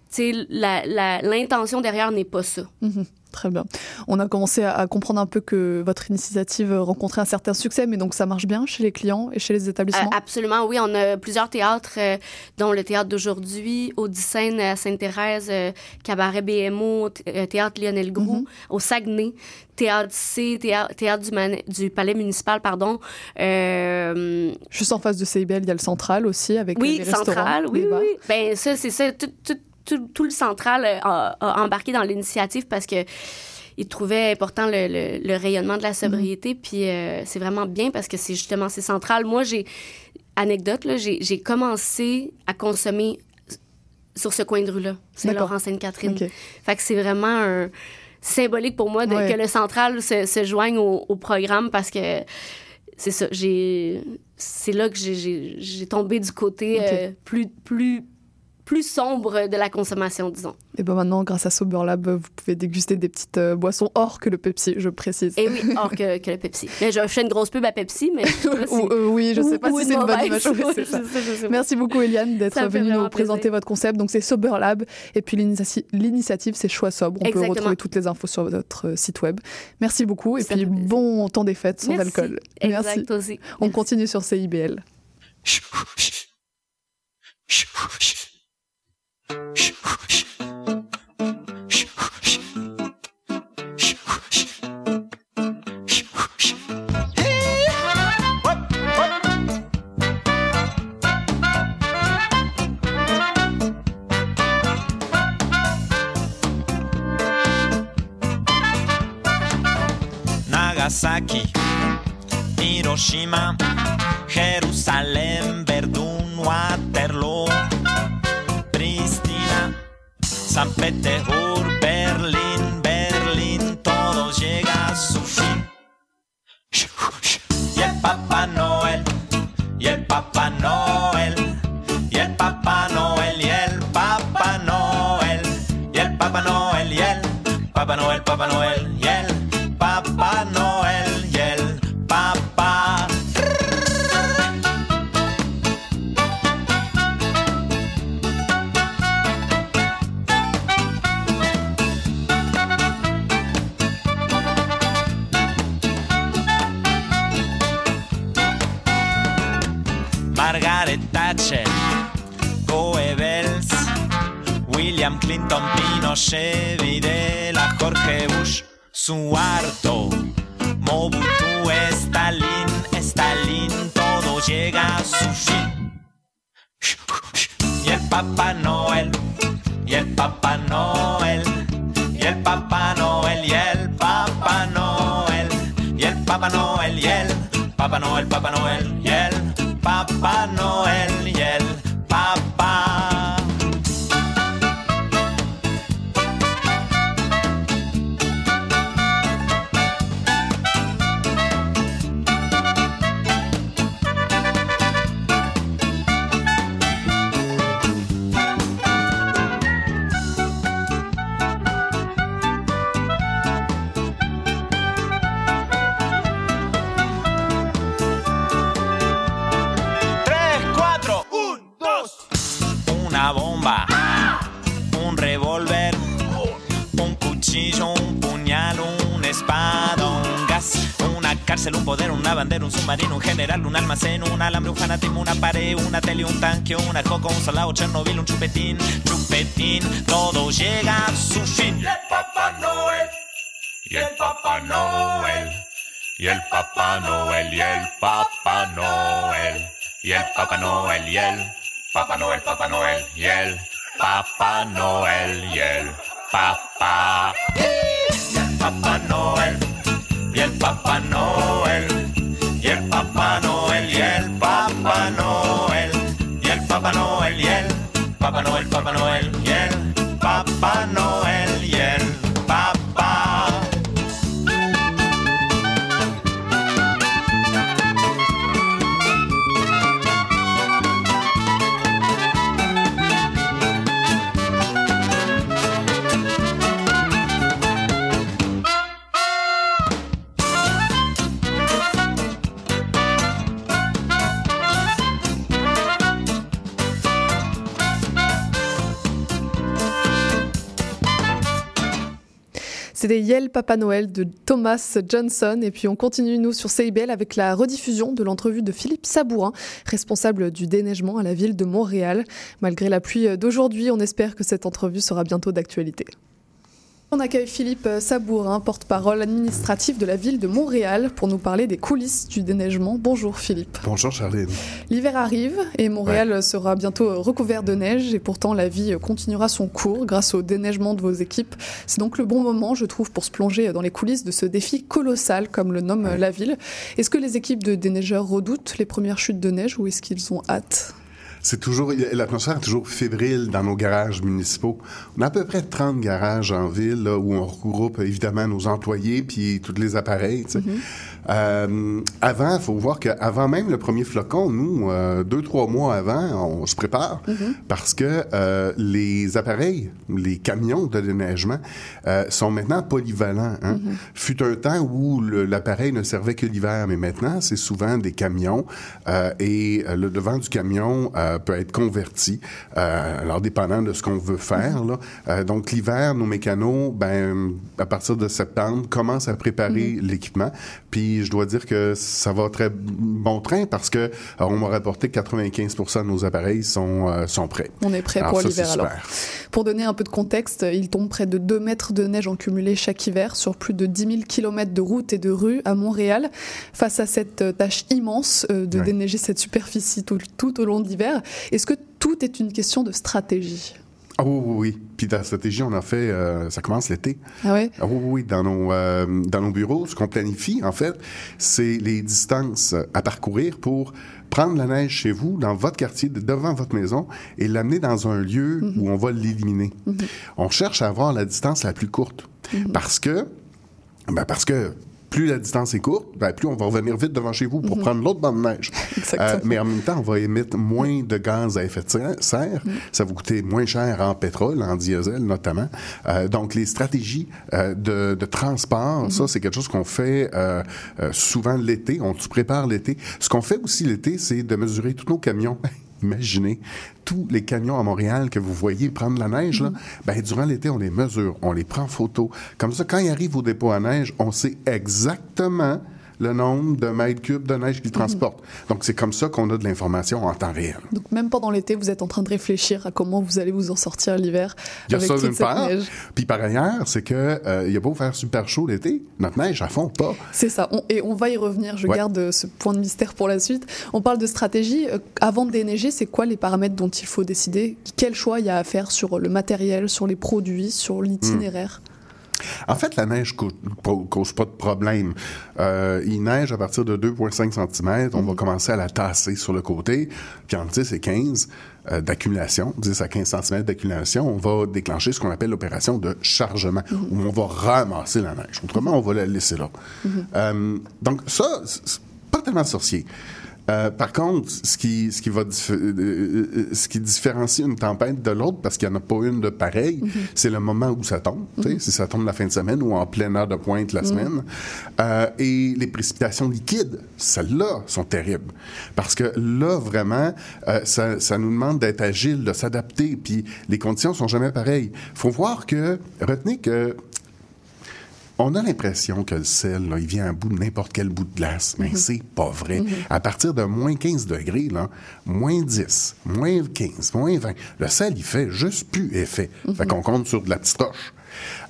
l'intention derrière n'est pas ça. Mhm. Très bien. On a commencé à, à comprendre un peu que votre initiative rencontrait un certain succès, mais donc ça marche bien chez les clients et chez les établissements? Euh, absolument, oui. On a plusieurs théâtres, euh, dont le théâtre d'aujourd'hui, Odyssène à Sainte-Thérèse, euh, Cabaret BMO, th- théâtre Lionel Groux, au Saguenay, théâtre C, théâtre, théâtre du, Palais municipal, pardon. Juste en face de CIBL, il y a le central aussi avec oui, les restaurants. central, oui, les oui. Ben ça, c'est ça. Tout, tout, tout, tout le central euh, a, a embarqué dans l'initiative parce que il trouvait important le, le- le rayonnement de la sobriété. Puis euh, c'est vraiment bien parce que c'est justement c'est central. Moi, j'ai anecdote là, j'ai commencé à consommer sur ce coin de rue là, c'est. Laurent Sainte-Catherine. Fait que c'est vraiment un symbolique pour moi de, Ouais. que le central se, se joigne au, au programme parce que c'est ça, j'ai c'est là que j'ai- tombé du côté euh, plus plus plus sombre de la consommation, disons. Et ben maintenant, grâce à Sober Lab, vous pouvez déguster des petites euh, boissons hors que le Pepsi, je précise. Et oui, hors que, que le Pepsi. Mais je fais une grosse pub à Pepsi, mais je sais Ou, euh, oui, je sais pas ou si c'est une bonne image. Oui. Merci beaucoup Eliane d'être venue nous présenter plaisir. votre concept. Donc c'est Sober Lab et puis l'initiati- l'initiative c'est Choix sobre. On Exactement. peut retrouver toutes les infos sur votre euh, site web. Merci beaucoup et Ça puis plaisir. bon temps des fêtes sans Merci. alcool. Exact, toi aussi. On continue sur CIBL. Nagasaki, Hiroshima, Papá Noel, y el Papá Noel, y el Papá. Margaret Thatcher, Goebbels, William Clinton, Pinochet, Videla, Jorge Bush, Suharto, Mobutu, Stalin, Stalin, todo llega a su fin. Y el Papá Noel, y el Papá Noel, y el Papá Noel, y el Papá Noel, y el Papá Noel, y el Papá Noel, Papá Noel, y el Papá Noel, un submarino, un general, un almacén, un alambre, un fanatismo, una pared, una tele, un tanque, una coca, un soldado, Chernobyl, un chupetín, chupetín, todo llega a su fin. Y el Papá Noel, y el Papá Noel. Y el Papá Noel, y el Papá Noel, y el Papá Noel, y el Papá Noel, Papá Noel, y el Papá Noel, y el Papá. Y el Papá Noel, y el Papá Noel, Papa Noël de Thomas Johnson. Et puis on continue, nous, sur CIBL avec la rediffusion de l'entrevue de Philippe Sabourin, responsable du déneigement à la ville de Montréal. Malgré la pluie d'aujourd'hui, on espère que cette entrevue sera bientôt d'actualité. On accueille Philippe Sabourin, porte-parole administratif de la ville de Montréal, pour nous parler des coulisses du déneigement. Bonjour Philippe. Bonjour Charline. L'hiver arrive et Montréal sera bientôt recouvert de neige et pourtant la vie continuera son cours grâce au déneigement de vos équipes. C'est donc le bon moment, je trouve, pour se plonger dans les coulisses de ce défi colossal, comme le nomme la ville. Est-ce que les équipes de déneigeurs redoutent les premières chutes de neige ou est-ce qu'ils ont hâte? C'est toujours l'atmosphère est toujours fébrile dans nos garages municipaux. On a à peu près 30 garages en ville là, où on regroupe évidemment nos employés puis tous les appareils. sais. Euh, avant, il faut voir qu'avant même le premier flocon, nous, euh, deux, trois mois avant, on se prépare parce que euh, les appareils, les camions de déneigement euh, sont maintenant polyvalents. Hein. Fut un temps où l'appareil ne servait que l'hiver, mais maintenant, c'est souvent des camions euh, et euh, le devant du camion euh, peut être converti, euh, alors dépendant de ce qu'on veut faire. Là. Euh, donc l'hiver, nos mécanos, ben, à partir de septembre, commencent à préparer l'équipement. Puis je dois dire que ça va très bon train parce que euh, on m'a rapporté que 95% de nos appareils sont, euh, sont prêts. On est prêt Alors pour l'hiver alors. Pour donner un peu de contexte, il tombe près de 2 mètres de neige en cumulé chaque hiver sur plus de 10 000 km de routes et de rues à Montréal. Face à cette euh, tâche immense de déneiger cette superficie tout, tout au long de l'hiver, est-ce que tout est une question de stratégie? Ah oui, oui, oui. Puis dans la stratégie, on en fait, euh, ça commence l'été. Ah Ah oui, oui, oui. Dans nos, euh, dans nos bureaux, ce qu'on planifie, en fait, c'est les distances à parcourir pour prendre la neige chez vous, dans votre quartier, de- devant votre maison, et l'amener dans un lieu où on va l'éliminer. On cherche à avoir la distance la plus courte. Parce que, ben parce que plus la distance est courte, ben plus on va revenir vite devant chez vous pour prendre l'autre bande de neige. Euh, mais en même temps, on va émettre moins de gaz à effet de serre- serre. Ça va coûter moins cher en pétrole, en diesel notamment. Euh, donc, les stratégies euh, de, de transport, ça, c'est quelque chose qu'on fait euh, euh, souvent l'été. On se prépare l'été. Ce qu'on fait aussi l'été, c'est de mesurer tous nos camions. Imaginez tous les camions à Montréal que vous voyez prendre la neige, là, ben, durant l'été, on les mesure, on les prend en photo. Comme ça, quand ils arrivent au dépôt à neige, on sait exactement le nombre de mètres cubes de neige qu'ils transportent. Donc, c'est comme ça qu'on a de l'information en temps réel. Donc même pendant l'été, vous êtes en train de réfléchir à comment vous allez vous en sortir l'hiver Il y a avec ça toute d'une cette part. neige. Puis par ailleurs, c'est que euh, il y a beau faire super chaud l'été, notre neige, à fond pas. C'est ça, On- et on va y revenir, je Ouais. garde euh, ce point de mystère pour la suite. On parle de stratégie. Euh, Avant de déneiger, c'est quoi les paramètres dont il faut décider? Quel choix il y a à faire sur le matériel, sur les produits, sur l'itinéraire? En fait, la neige po- cause pas de problème. Euh, il neige à partir de 2,5 cm. On va commencer à la tasser sur le côté. Puis entre 10 et 15 euh, d'accumulation, 10 à 15 cm d'accumulation, on va déclencher ce qu'on appelle l'opération de chargement, où on va ramasser la neige. Autrement, on va la laisser là. Euh, donc ça, c'est pas tellement sorcier. Euh, par contre, ce qui, ce, qui va euh, euh, ce qui différencie une tempête de l'autre, parce qu'il n'y en a pas une de pareille, c'est le moment où ça tombe. tu sais, Si ça tombe la fin de semaine ou en pleine heure de pointe la semaine. Euh, et les précipitations liquides, celles-là sont terribles. Parce que là, vraiment, euh, ça, ça nous demande d'être agile, de s'adapter, puis les conditions sont jamais pareilles. faut voir que, retenez que on a l'impression que le sel, là, il vient à bout de n'importe quel bout de glace, mais c'est pas vrai. À partir de moins 15 degrés, là, moins 10, moins 15, moins 20, le sel, il fait juste plus effet. Fait qu'on compte sur de la petite roche.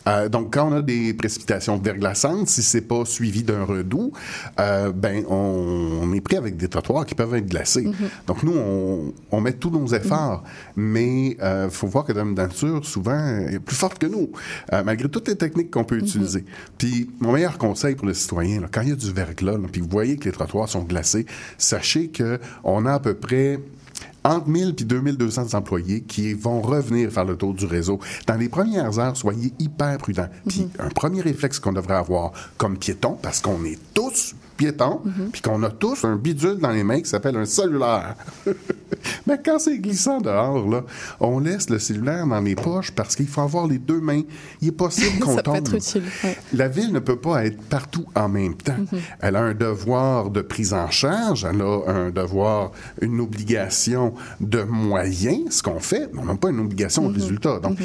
Euh, donc, quand on a des précipitations verglaçantes, si c'est pas suivi d'un redoux, euh, ben on, on est pris avec des trottoirs qui peuvent être glacés. Donc, nous, on, on met tous nos efforts, mais euh, faut voir que Dame Nature, souvent, est plus forte que nous, euh, malgré toutes les techniques qu'on peut utiliser. Puis, mon meilleur conseil pour les citoyens, là, quand il y a du verglas, là, puis vous voyez que les trottoirs sont glacés, sachez que on a à peu près entre 1000 et 2200 employés qui vont revenir faire le tour du réseau. Dans les premières heures, soyez hyper prudents. Puis un premier réflexe qu'on devrait avoir comme piéton, parce qu'on est tous piétons, puis qu'on a tous un bidule dans les mains qui s'appelle un cellulaire. Mais quand c'est glissant dehors, là, on laisse le cellulaire dans les poches parce qu'il faut avoir les deux mains. Il est possible qu'on peut tombe. être utile. ouais. La ville ne peut pas être partout en même temps. Elle a un devoir de prise en charge, elle a un devoir, une obligation de moyens, ce qu'on fait, mais on n'a pas une obligation de résultat. Donc,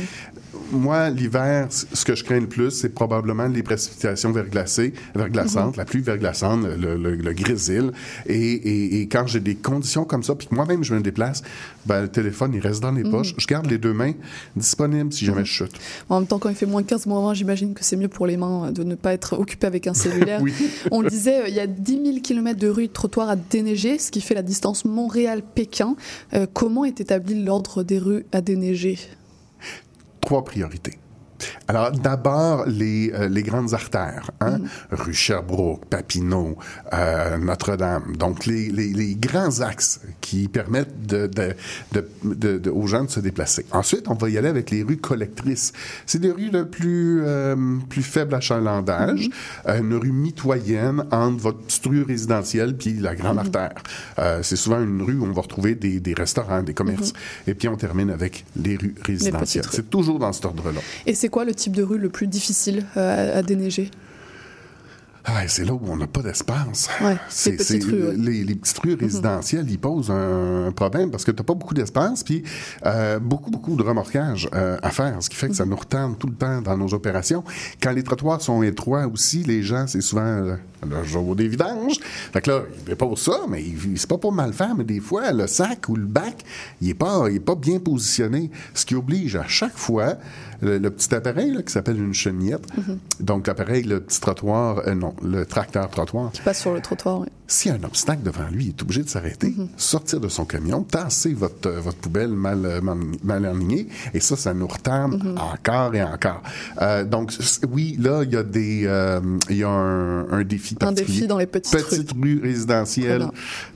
moi, l'hiver, ce que je crains le plus, c'est probablement les précipitations verglacées, verglaçantes, la pluie verglaçante, le, le, le grésil. Et, et, et quand j'ai des conditions comme ça, puis que moi-même je me déplace, ben, le téléphone, il reste dans les poches. Je garde les deux mains disponibles si jamais je chute. En même temps, quand il fait moins 15, moins 20, j'imagine que c'est mieux pour les mains euh, de ne pas être occupé avec un cellulaire. Oui. On le disait, euh, il y a 10 000 km de rues de trottoirs à déneiger, ce qui fait la distance Montréal-Pékin. Euh, comment est établi l'ordre des rues à déneiger trois priorités. Alors, d'abord, les, euh, les grandes artères, hein? rue Sherbrooke, Papineau, euh, Notre-Dame. Donc, les, les, les grands axes qui permettent de, de, de, de- de- aux gens de se déplacer. Ensuite, on va y aller avec les rues collectrices. C'est des rues le plus, euh, plus faibles achalandage, euh, une rue mitoyenne entre votre petite rue résidentielle puis la grande artère. Euh, c'est souvent une rue où on va retrouver des, des restaurants, des commerces. Et puis, on termine avec les rues résidentielles. C'est toujours dans cet ordre-là. Et c'est quoi le type de rue le plus difficile euh, à, à déneiger? Ah, c'est là où on n'a pas d'espace. Ouais, C'est- les petites c'est- rues, ouais. Les, les petites rues résidentielles, ils posent un, un problème parce que tu n'as pas beaucoup d'espace, puis euh, beaucoup, beaucoup de remorquage euh, à faire, ce qui fait que ça nous retarde tout le temps dans nos opérations. Quand les trottoirs sont étroits aussi, les gens, c'est souvent euh, le jour des vidanges. Fait que là, ils déposent ça, mais ils- c'est pas pour mal faire, mais des fois, le sac ou le bac, il est pas, il est pas bien positionné, ce qui oblige à chaque fois le, le petit appareil là, qui s'appelle une chenillette, donc l'appareil, le petit trottoir, euh, non, le tracteur trottoir, qui passe sur le trottoir ouais. S'il y a un obstacle devant lui, il est obligé de s'arrêter, sortir de son camion, tasser votre, euh, votre poubelle mal, euh, mal, mal alignée, et ça, ça nous retarde encore et encore. Euh, donc, oui, là, il y a des, euh, il y a un, un défi Un particulier. défi dans les petites rues. Petites rues résidentielles,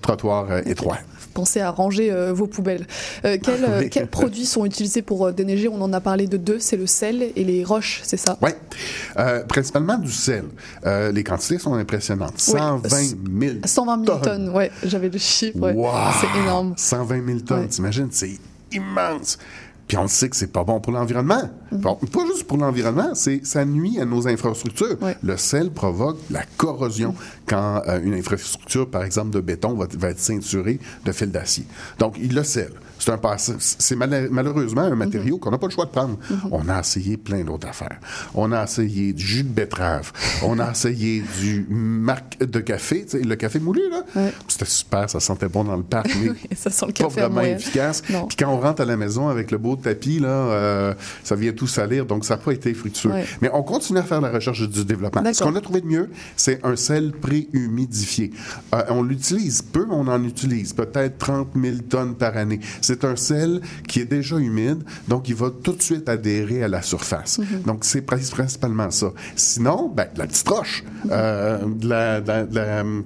trottoirs euh, étroits. Pensez à ranger euh, vos poubelles. Euh, quels, euh, Oui. quels produits sont utilisés pour déneiger? On en a parlé de deux, c'est le sel et les roches, c'est ça? Oui. Principalement du sel. Les quantités sont impressionnantes. Oui. 120 000 120 000 tonnes, ouais, j'avais le chiffre, ouais. Wow! c'est énorme. 120 000 tonnes, Ouais. t'imagines, c'est immense. Puis on le sait que c'est pas bon pour l'environnement. Mhm. Pas juste pour l'environnement, c'est ça nuit à nos infrastructures. Le sel provoque la corrosion quand euh, une infrastructure, par exemple de béton, va, va être ceinturée de fils d'acier. Donc, il le sel. C'est un malheureusement un matériau qu'on n'a pas le choix de prendre. On a essayé plein d'autres affaires. On a essayé du jus de betterave. on a essayé du marc de café, le café moulu là. C'était super, ça sentait bon dans le parc, mais Et ça sent le pas café vraiment efficace. Puis quand on rentre à la maison avec le beau tapis, là, euh, ça vient tout salir, donc ça n'a pas été fructueux. Ouais. Mais on continue à faire la recherche du développement. Ce qu'on a trouvé de mieux, c'est un sel préhumidifié. Euh, on l'utilise peu, mais on en utilise peut-être 30 000 tonnes par année. C'est un sel qui est déjà humide, donc il va tout de suite adhérer à la surface. Mhm. Donc c'est pri- principalement ça. Sinon, ben, de la petite roche, euh, de la... de la- de la, hum,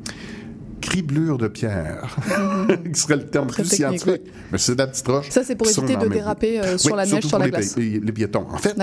criblure de pierre, qui serait le terme Très plus scientifique. Mais c'est de la petite roche. Ça, c'est pour éviter de déraper, euh, sur Oui, la neige, sur la glace. les- les piétons. En fait,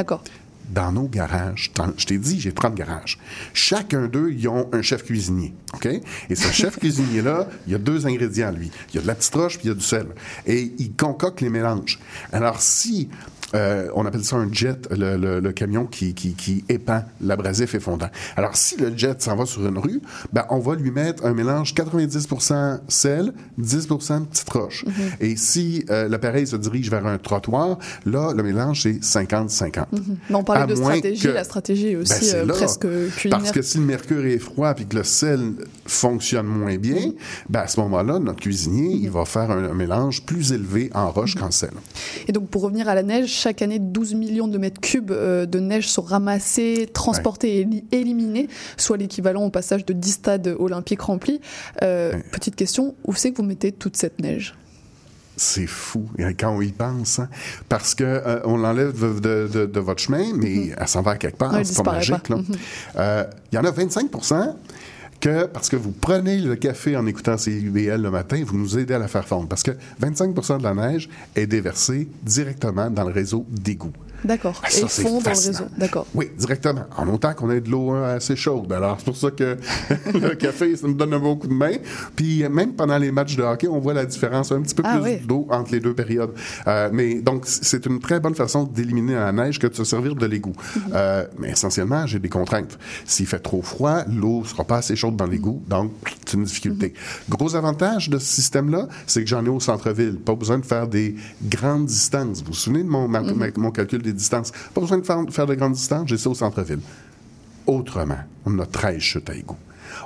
dans nos garages, je t'ai dit, j'ai 30 garages. Chacun d'eux, ils ont un chef cuisinier. OK? Et ce chef cuisinier-là, il y a deux ingrédients, lui. Il y a de la petite roche puis il y a du sel. Et il concocte les mélanges. Alors, si euh, on appelle ça un jet, le, le- le camion qui, qui, qui épand l'abrasif et fondant. Alors, si le jet s'en va sur une rue, ben, on va lui mettre un mélange 90% sel, 10 de petite roche. Mhm. Et si euh, l'appareil se dirige vers un trottoir, là, le mélange, c'est 50-50. Mhm. Mais on parlait À de stratégie, que- la stratégie est aussi Ben, c'est euh, presque culinaire. Parce que si le mercure est froid et que le sel fonctionne moins bien, Mhm. ben, à ce moment-là, notre cuisinier, il va faire un, un mélange plus élevé en roche Mhm. qu'en sel. Et donc, pour revenir à la neige, chaque année, 12 millions de mètres cubes euh, de neige sont ramassés, transportés et éli- éliminés, soit l'équivalent au passage de 10 stades olympiques remplis. Euh, Petite question, où c'est que vous mettez toute cette neige? C'est fou quand on y pense, hein. parce que euh, on l'enlève de, de- de- de votre chemin, mais elle s'en va à quelque part. Ouais, c'est pas magique. Mhm. Euh, Il y en a 25 que parce que vous prenez le café en écoutant CIBL le matin, vous nous aidez à la faire fondre. Parce que 25% de la neige est déversée directement dans le réseau d'égout. D'accord. Ah, et ça, font dans le réseau. D'accord. Oui, directement. En autant qu'on ait de l'eau hein, assez chaude. Ben Alors, c'est pour ça que le café, ça nous donne un bon coup de main. Puis, même pendant les matchs de hockey, on voit la différence, un petit peu Ah plus oui. d'eau entre les deux périodes. Euh, mais donc, c'est une très bonne façon d'éliminer la neige que de se servir de l'égout. Mhm. Euh, mais essentiellement, j'ai des contraintes. S'il fait trop froid, l'eau sera pas assez chaude dans l'égout, donc c'est une difficulté. Mhm. Gros avantage de ce système-là, c'est que j'en ai au centre-ville. Pas besoin de faire des grandes distances. Vous vous souvenez de mon, ma- ma- mon calcul des distances? Pas besoin de faire, faire de grandes distances, j'ai ça au centre-ville. Autrement, on a 13 chutes à égout.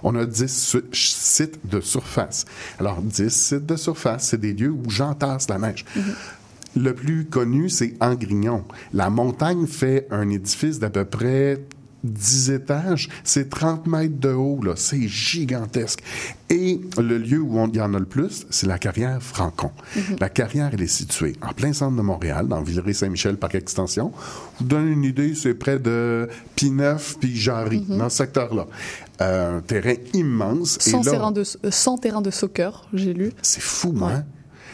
On a 10 su- sites de surface. Alors, 10 sites de surface, c'est des lieux où j'entasse la neige. Le plus connu, c'est Angrignon. La montagne fait un édifice d'à peu près 10 étages, c'est 30 mètres de haut, là. C'est gigantesque. Et le lieu où on- y en a le plus, c'est la carrière Francon. La carrière, elle est située en plein centre de Montréal, dans Villeray-Saint-Michel par extension. Vous donne une idée, c'est près de Pineuf puis Jarry, dans ce secteur-là. Euh, un terrain immense. Sans, et là, terrain de, euh, sans terrain de soccer, j'ai lu. c'est fou, hein?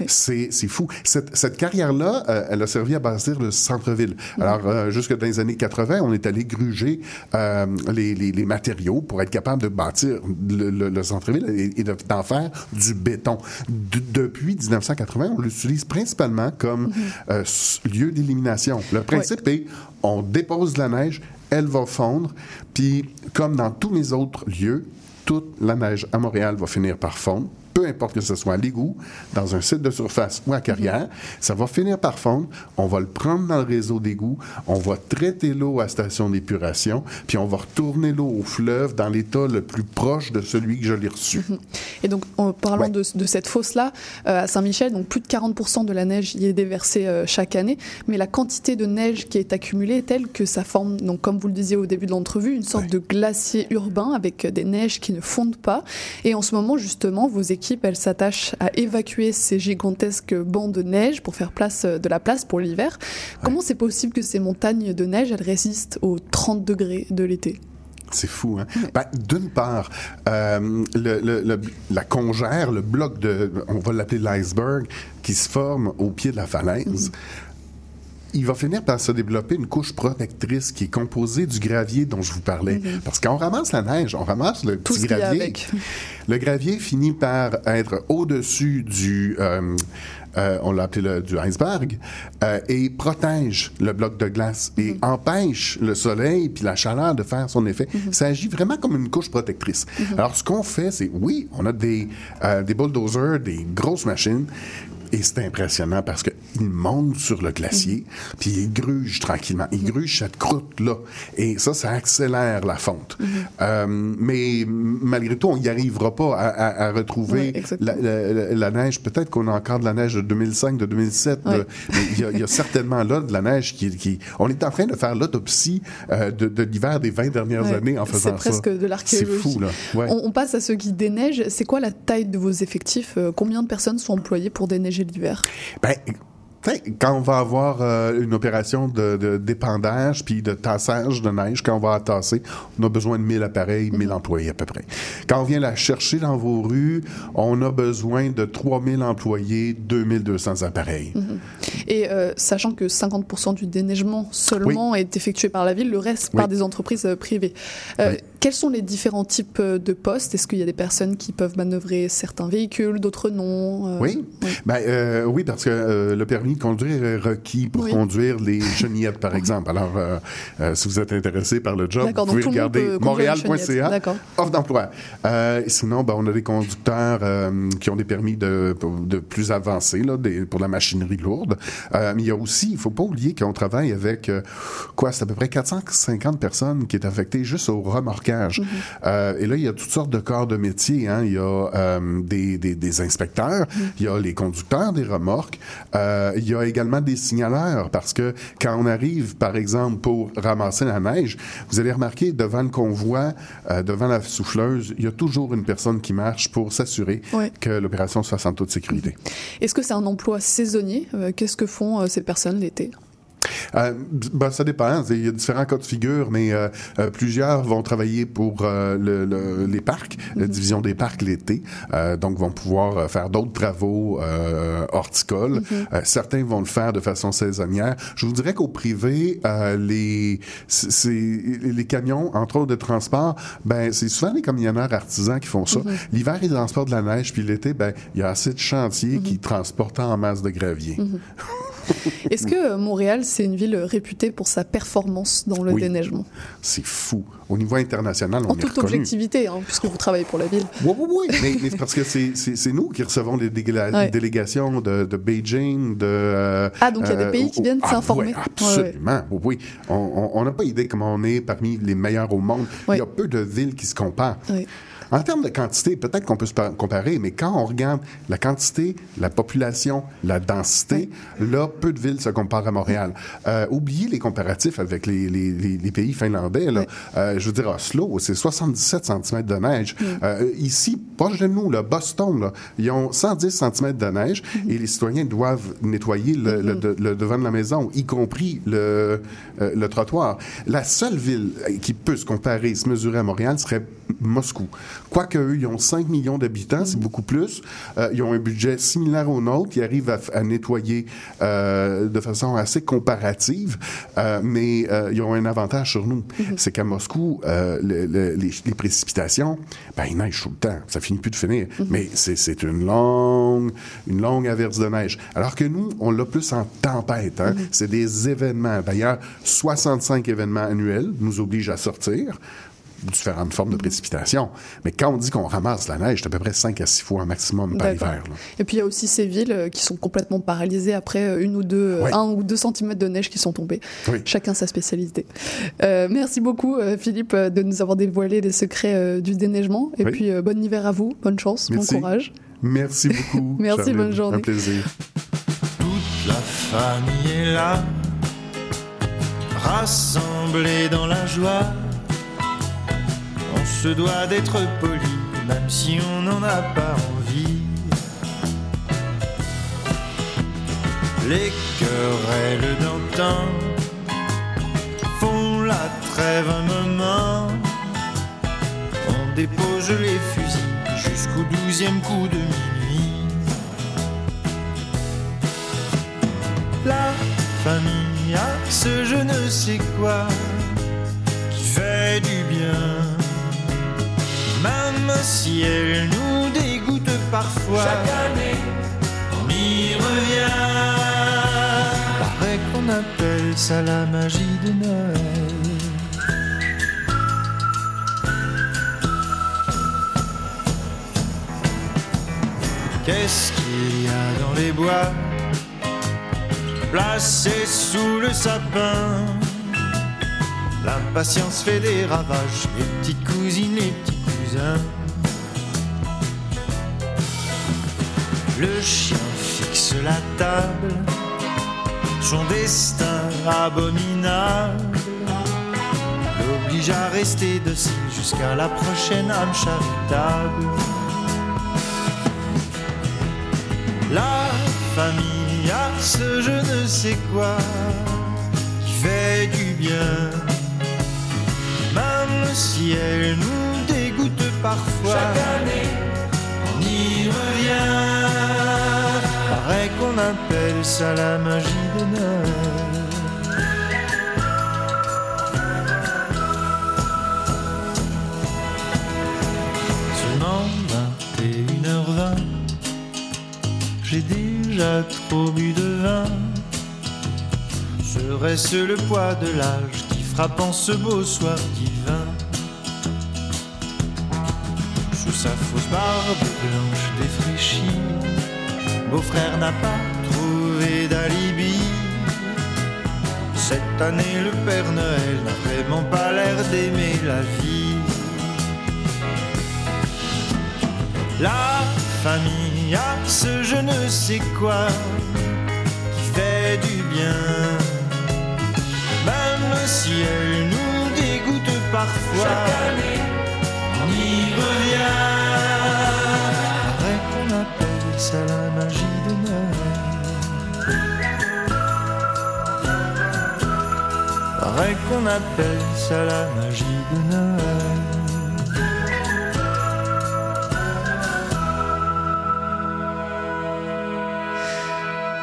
C'est c'est fou. Cette, cette carrière-là, euh, elle a servi à bâtir le centre-ville. Alors, euh, jusque dans les années 80, on est allé gruger euh, les, les- les matériaux pour être capable de bâtir le, le- le centre-ville et, et de- d'en faire du béton. De- depuis 1980, on l'utilise principalement comme euh, s- lieu d'élimination. Le principe est, on dépose de la neige, elle va fondre, puis comme dans tous les autres lieux, toute la neige à Montréal va finir par fondre. Peu importe que ce soit à l'égout, dans un site de surface ou à carrière, ça va finir par fondre. On va le prendre dans le réseau d'égout, on va traiter l'eau à station d'épuration, puis on va retourner l'eau au fleuve dans l'état le plus proche de celui que je l'ai reçu. Et donc, en parlant de, de cette fosse-là, euh, à Saint-Michel, donc plus de 40% de la neige y est déversée euh, chaque année, mais la quantité de neige qui est accumulée est telle que ça forme, donc, comme vous le disiez au début de l'entrevue, une sorte de glacier urbain avec euh, des neiges qui ne fondent pas. Et en ce moment, justement, vos équipes, elles s'attachent à évacuer ces gigantesques bancs de neige pour faire place, euh, de la place pour l'hiver. Comment c'est possible que ces montagnes de neige, elles résistent aux 30 degrés de l'été? C'est fou, hein? Ben, D'une part, euh, le- le- le- la congère, le bloc de, on va l'appeler l'iceberg, qui se forme au pied de la falaise, il va finir par se développer une couche protectrice qui est composée du gravier dont je vous parlais. Parce qu'on ramasse la neige, on ramasse le Tout petit gravier. avec. Le gravier finit par être au-dessus du, euh, euh, on l'a appelé le, du iceberg, euh, et protège le bloc de glace et empêche le soleil puis la chaleur de faire son effet. Ça agit vraiment comme une couche protectrice. Alors, ce qu'on fait, c'est, oui, on a des, euh, des bulldozers, des grosses machines, et c'est impressionnant parce qu'ils montent sur le glacier, puis ils grugent tranquillement. Ils grugent cette croûte-là. Et ça, ça accélère la fonte. Euh, mais malgré tout, on n'y arrivera pas à, à- à retrouver la, la- la neige. Peut-être qu'on a encore de la neige de 2005, de 2007. Ouais. de- mais il y, a- il y a certainement là de la neige qui... qui on est en train de faire l'autopsie euh, de, de l'hiver des 20 dernières années en faisant ça. C'est presque de l'archéologie. C'est fou, là. Ouais. On, on passe à ceux qui déneigent. C'est quoi la taille de vos effectifs? Euh, Combien de personnes sont employées pour déneiger l'hiver Ben, quand on va avoir euh, une opération de, dépendage puis de tassage de neige, quand on va la tasser, on a besoin de 1000 appareils, 1000 employés à peu près. Quand on vient la chercher dans vos rues, on a besoin de 3000 employés, 2200 appareils. Mhm. Et euh, sachant que 50% du déneigement seulement est effectué par la ville, le reste par des entreprises euh, privées. Euh, Quels sont les différents types euh, de postes? Est-ce qu'il y a des personnes qui peuvent manœuvrer certains véhicules, d'autres non Euh, Oui, Ben, euh, oui, parce que euh, le permis de conduire est requis pour Oui. conduire les chenillettes, par exemple. Alors, euh, si vous êtes intéressé par le job, vous pouvez regarder montréal.ca, offre d'emploi. Euh, sinon, ben, on a des conducteurs euh, qui ont des permis de, de plus avancés là, des- pour la machinerie lourde. Euh, mais il y a aussi, il faut pas oublier qu'on travaille avec, euh, quoi, c'est à peu près 450 personnes qui est affectées juste au remorquage. Euh, et là, il y a toutes sortes de corps de métier. Hein. Il y a euh, des, des, des inspecteurs, il y a les conducteurs des remorques, euh, il y a également des signaleurs parce que quand on arrive, par exemple, pour ramasser la neige, vous allez remarquer devant le convoi, devant la souffleuse, il y a toujours une personne qui marche pour s'assurer Ouais. que l'opération se fasse en toute sécurité. Est-ce que c'est un emploi saisonnier? Qu'est-ce que font ces personnes l'été? Euh, ben, ça dépend. Il y a différents cas de figure, mais euh, euh, plusieurs vont travailler pour euh, le- le- les parcs, la division des parcs l'été, euh, donc vont pouvoir faire d'autres travaux euh, horticoles. Euh, certains vont le faire de façon saisonnière. Je vous dirais qu'au privé, euh, les les camions, entre autres de transport, ben c'est souvent les camionneurs artisans qui font ça. Mhm. L'hiver, ils transportent de la neige, puis l'été, ben il y a assez de chantiers qui transportent en masse de gravier. Est-ce que euh, Montréal, c'est une ville réputée pour sa performance dans le Oui. déneigement? C'est fou. au niveau international, on En est toute reconnu. objectivité, hein, puisque vous travaillez pour la ville. Oui, oui, oui. mais, parce que c'est- nous qui recevons des dégla- Ouais. délégations de, de Beijing, de... euh, Ah, donc il y a des pays qui viennent ah, s'informer. ouais, Ouais, absolument. Oui, oui. On- On on n'a pas idée comment on est parmi les meilleurs au monde. Il y a peu de villes qui se comparent. En termes de quantité, peut-être qu'on peut se par- comparer, mais quand on regarde la quantité, la population, la densité, là, peu de villes se comparent à Montréal. Euh, oubliez les comparatifs avec les, les- les- les pays finlandais. Là. Euh, je veux dire, Oslo, c'est 77 cm de neige. Euh, ici, proche de nous, là, Boston, là, ils ont 110 cm de neige et les citoyens doivent nettoyer le, le- de- le devant de la maison, y compris le, euh, le trottoir. La seule ville euh, qui peut se comparer, se mesurer à Montréal serait Moscou. Quoique eux, ils ont 5 millions d'habitants, c'est beaucoup plus. Euh, ils ont un budget similaire au nôtre. Ils arrivent à, à nettoyer euh, de façon assez comparative, euh, mais euh, ils ont un avantage sur nous. C'est qu'à Moscou, euh, le- le- les, les précipitations, ben, il neige tout le temps. Ça finit plus de finir. Mais c'est- une longue, une longue averse de neige. Alors que nous, on l'a plus en tempête. hein. C'est des événements. D'ailleurs, 65 événements annuels nous obligent à sortir différentes formes de précipitations. Mais quand on dit qu'on ramasse la neige, c'est à peu près 5 à 6 fois un maximum par hiver. là. Et puis il y a aussi ces villes euh, qui sont complètement paralysées après euh, une ou deux, euh, Ouais. un ou deux centimètres de neige qui sont tombés. Oui. Chacun sa spécialité. Euh, merci beaucoup Philippe de nous avoir dévoilé les secrets du déneigement. Et Oui. puis euh, bon hiver à vous, bonne chance, Merci. bon courage. Merci beaucoup. Merci, Charline. bonne journée. Un plaisir. La famille est là, rassemblée dans la joie. Se doit d'être poli, même si on n'en a pas envie. Les querelles d'antan font la trêve un moment. On dépose les fusils jusqu'au douzième coup de minuit. La famille a ce je ne sais quoi qui fait du bien. Même si elle nous dégoûte parfois. Chaque année, on y revient. Paraît qu'on appelle ça la magie de Noël. Qu'est-ce qu'il y a dans les bois placés sous le sapin? L'impatience fait des ravages, les petites cousines, les petits Le chien fixe la table, son destin abominable l'oblige à rester docile jusqu'à la prochaine âme charitable. La famille a ce je ne sais quoi qui fait du bien, même si elle nous parfois. Chaque année, on y revient. Paraît qu'on appelle ça la magie de Noël. Seulement 21h20, j'ai déjà trop bu de vin. Serait-ce le poids de l'âge qui frappe en ce beau soir divin? Barbe blanche défraîchie, beau-frère n'a pas trouvé d'alibi. Cette année, le Père Noël n'a vraiment pas l'air d'aimer la vie. La famille a ce je ne sais quoi qui fait du bien. Même si elle nous dégoûte parfois. Ça la magie de Noël. Paraît qu'on appelle ça la magie de Noël.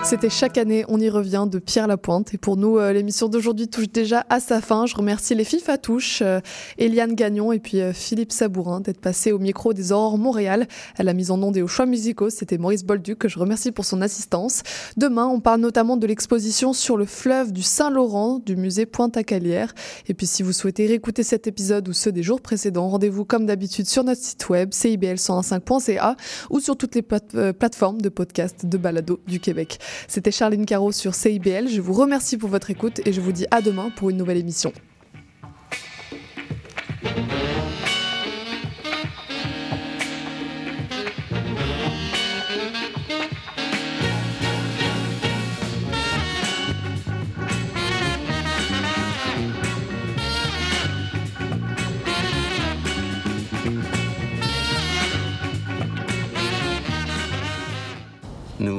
C'était chaque année, on y revient de Pierre Lapointe. Et pour nous, euh, l'émission d'aujourd'hui touche déjà à sa fin. Je remercie les filles Fatouche, euh, Eliane Gagnon et puis euh, Philippe Sabourin d'être passés au micro des Aurores Montréal. À la mise en onde et aux choix musicaux, c'était Maurice Bolduc que je remercie pour son assistance. Demain, on parle notamment de l'exposition sur le fleuve du Saint-Laurent du musée Pointe-à-Calière. Et puis si vous souhaitez réécouter cet épisode ou ceux des jours précédents, rendez-vous comme d'habitude sur notre site web cibl115.ca ou sur toutes les plate- plateformes de podcast de balado du Québec. C'était Charline Caro sur CIBL. Je vous remercie pour votre écoute et je vous dis à demain pour une nouvelle émission.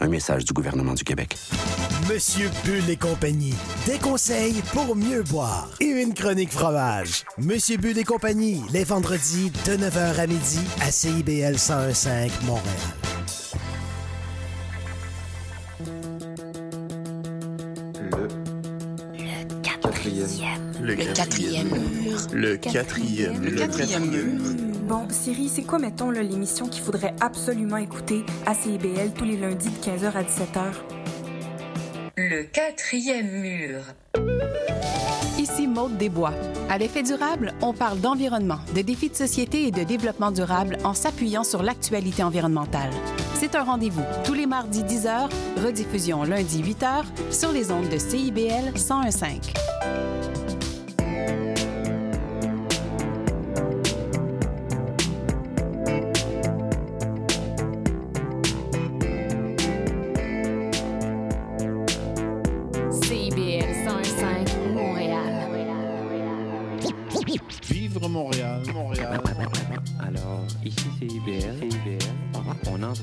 Un message du gouvernement du Québec. Monsieur Bull et compagnie, des conseils pour mieux boire et une chronique fromage. Monsieur Bull et compagnie, les vendredis de 9h à midi à CIBL 1015 Montréal. Le quatrième mur. Le quatrième. Le quatrième mur. Bon, Siri, c'est quoi, mettons, là, l'émission qu'il faudrait absolument écouter à CIBL tous les lundis de 15h à 17h? Le quatrième mur. Ici Maude Desbois. À l'effet durable, on parle d'environnement, de défis de société et de développement durable en s'appuyant sur l'actualité environnementale. C'est un rendez-vous tous les mardis 10h, rediffusion lundi 8h sur les ondes de CIBL 1015.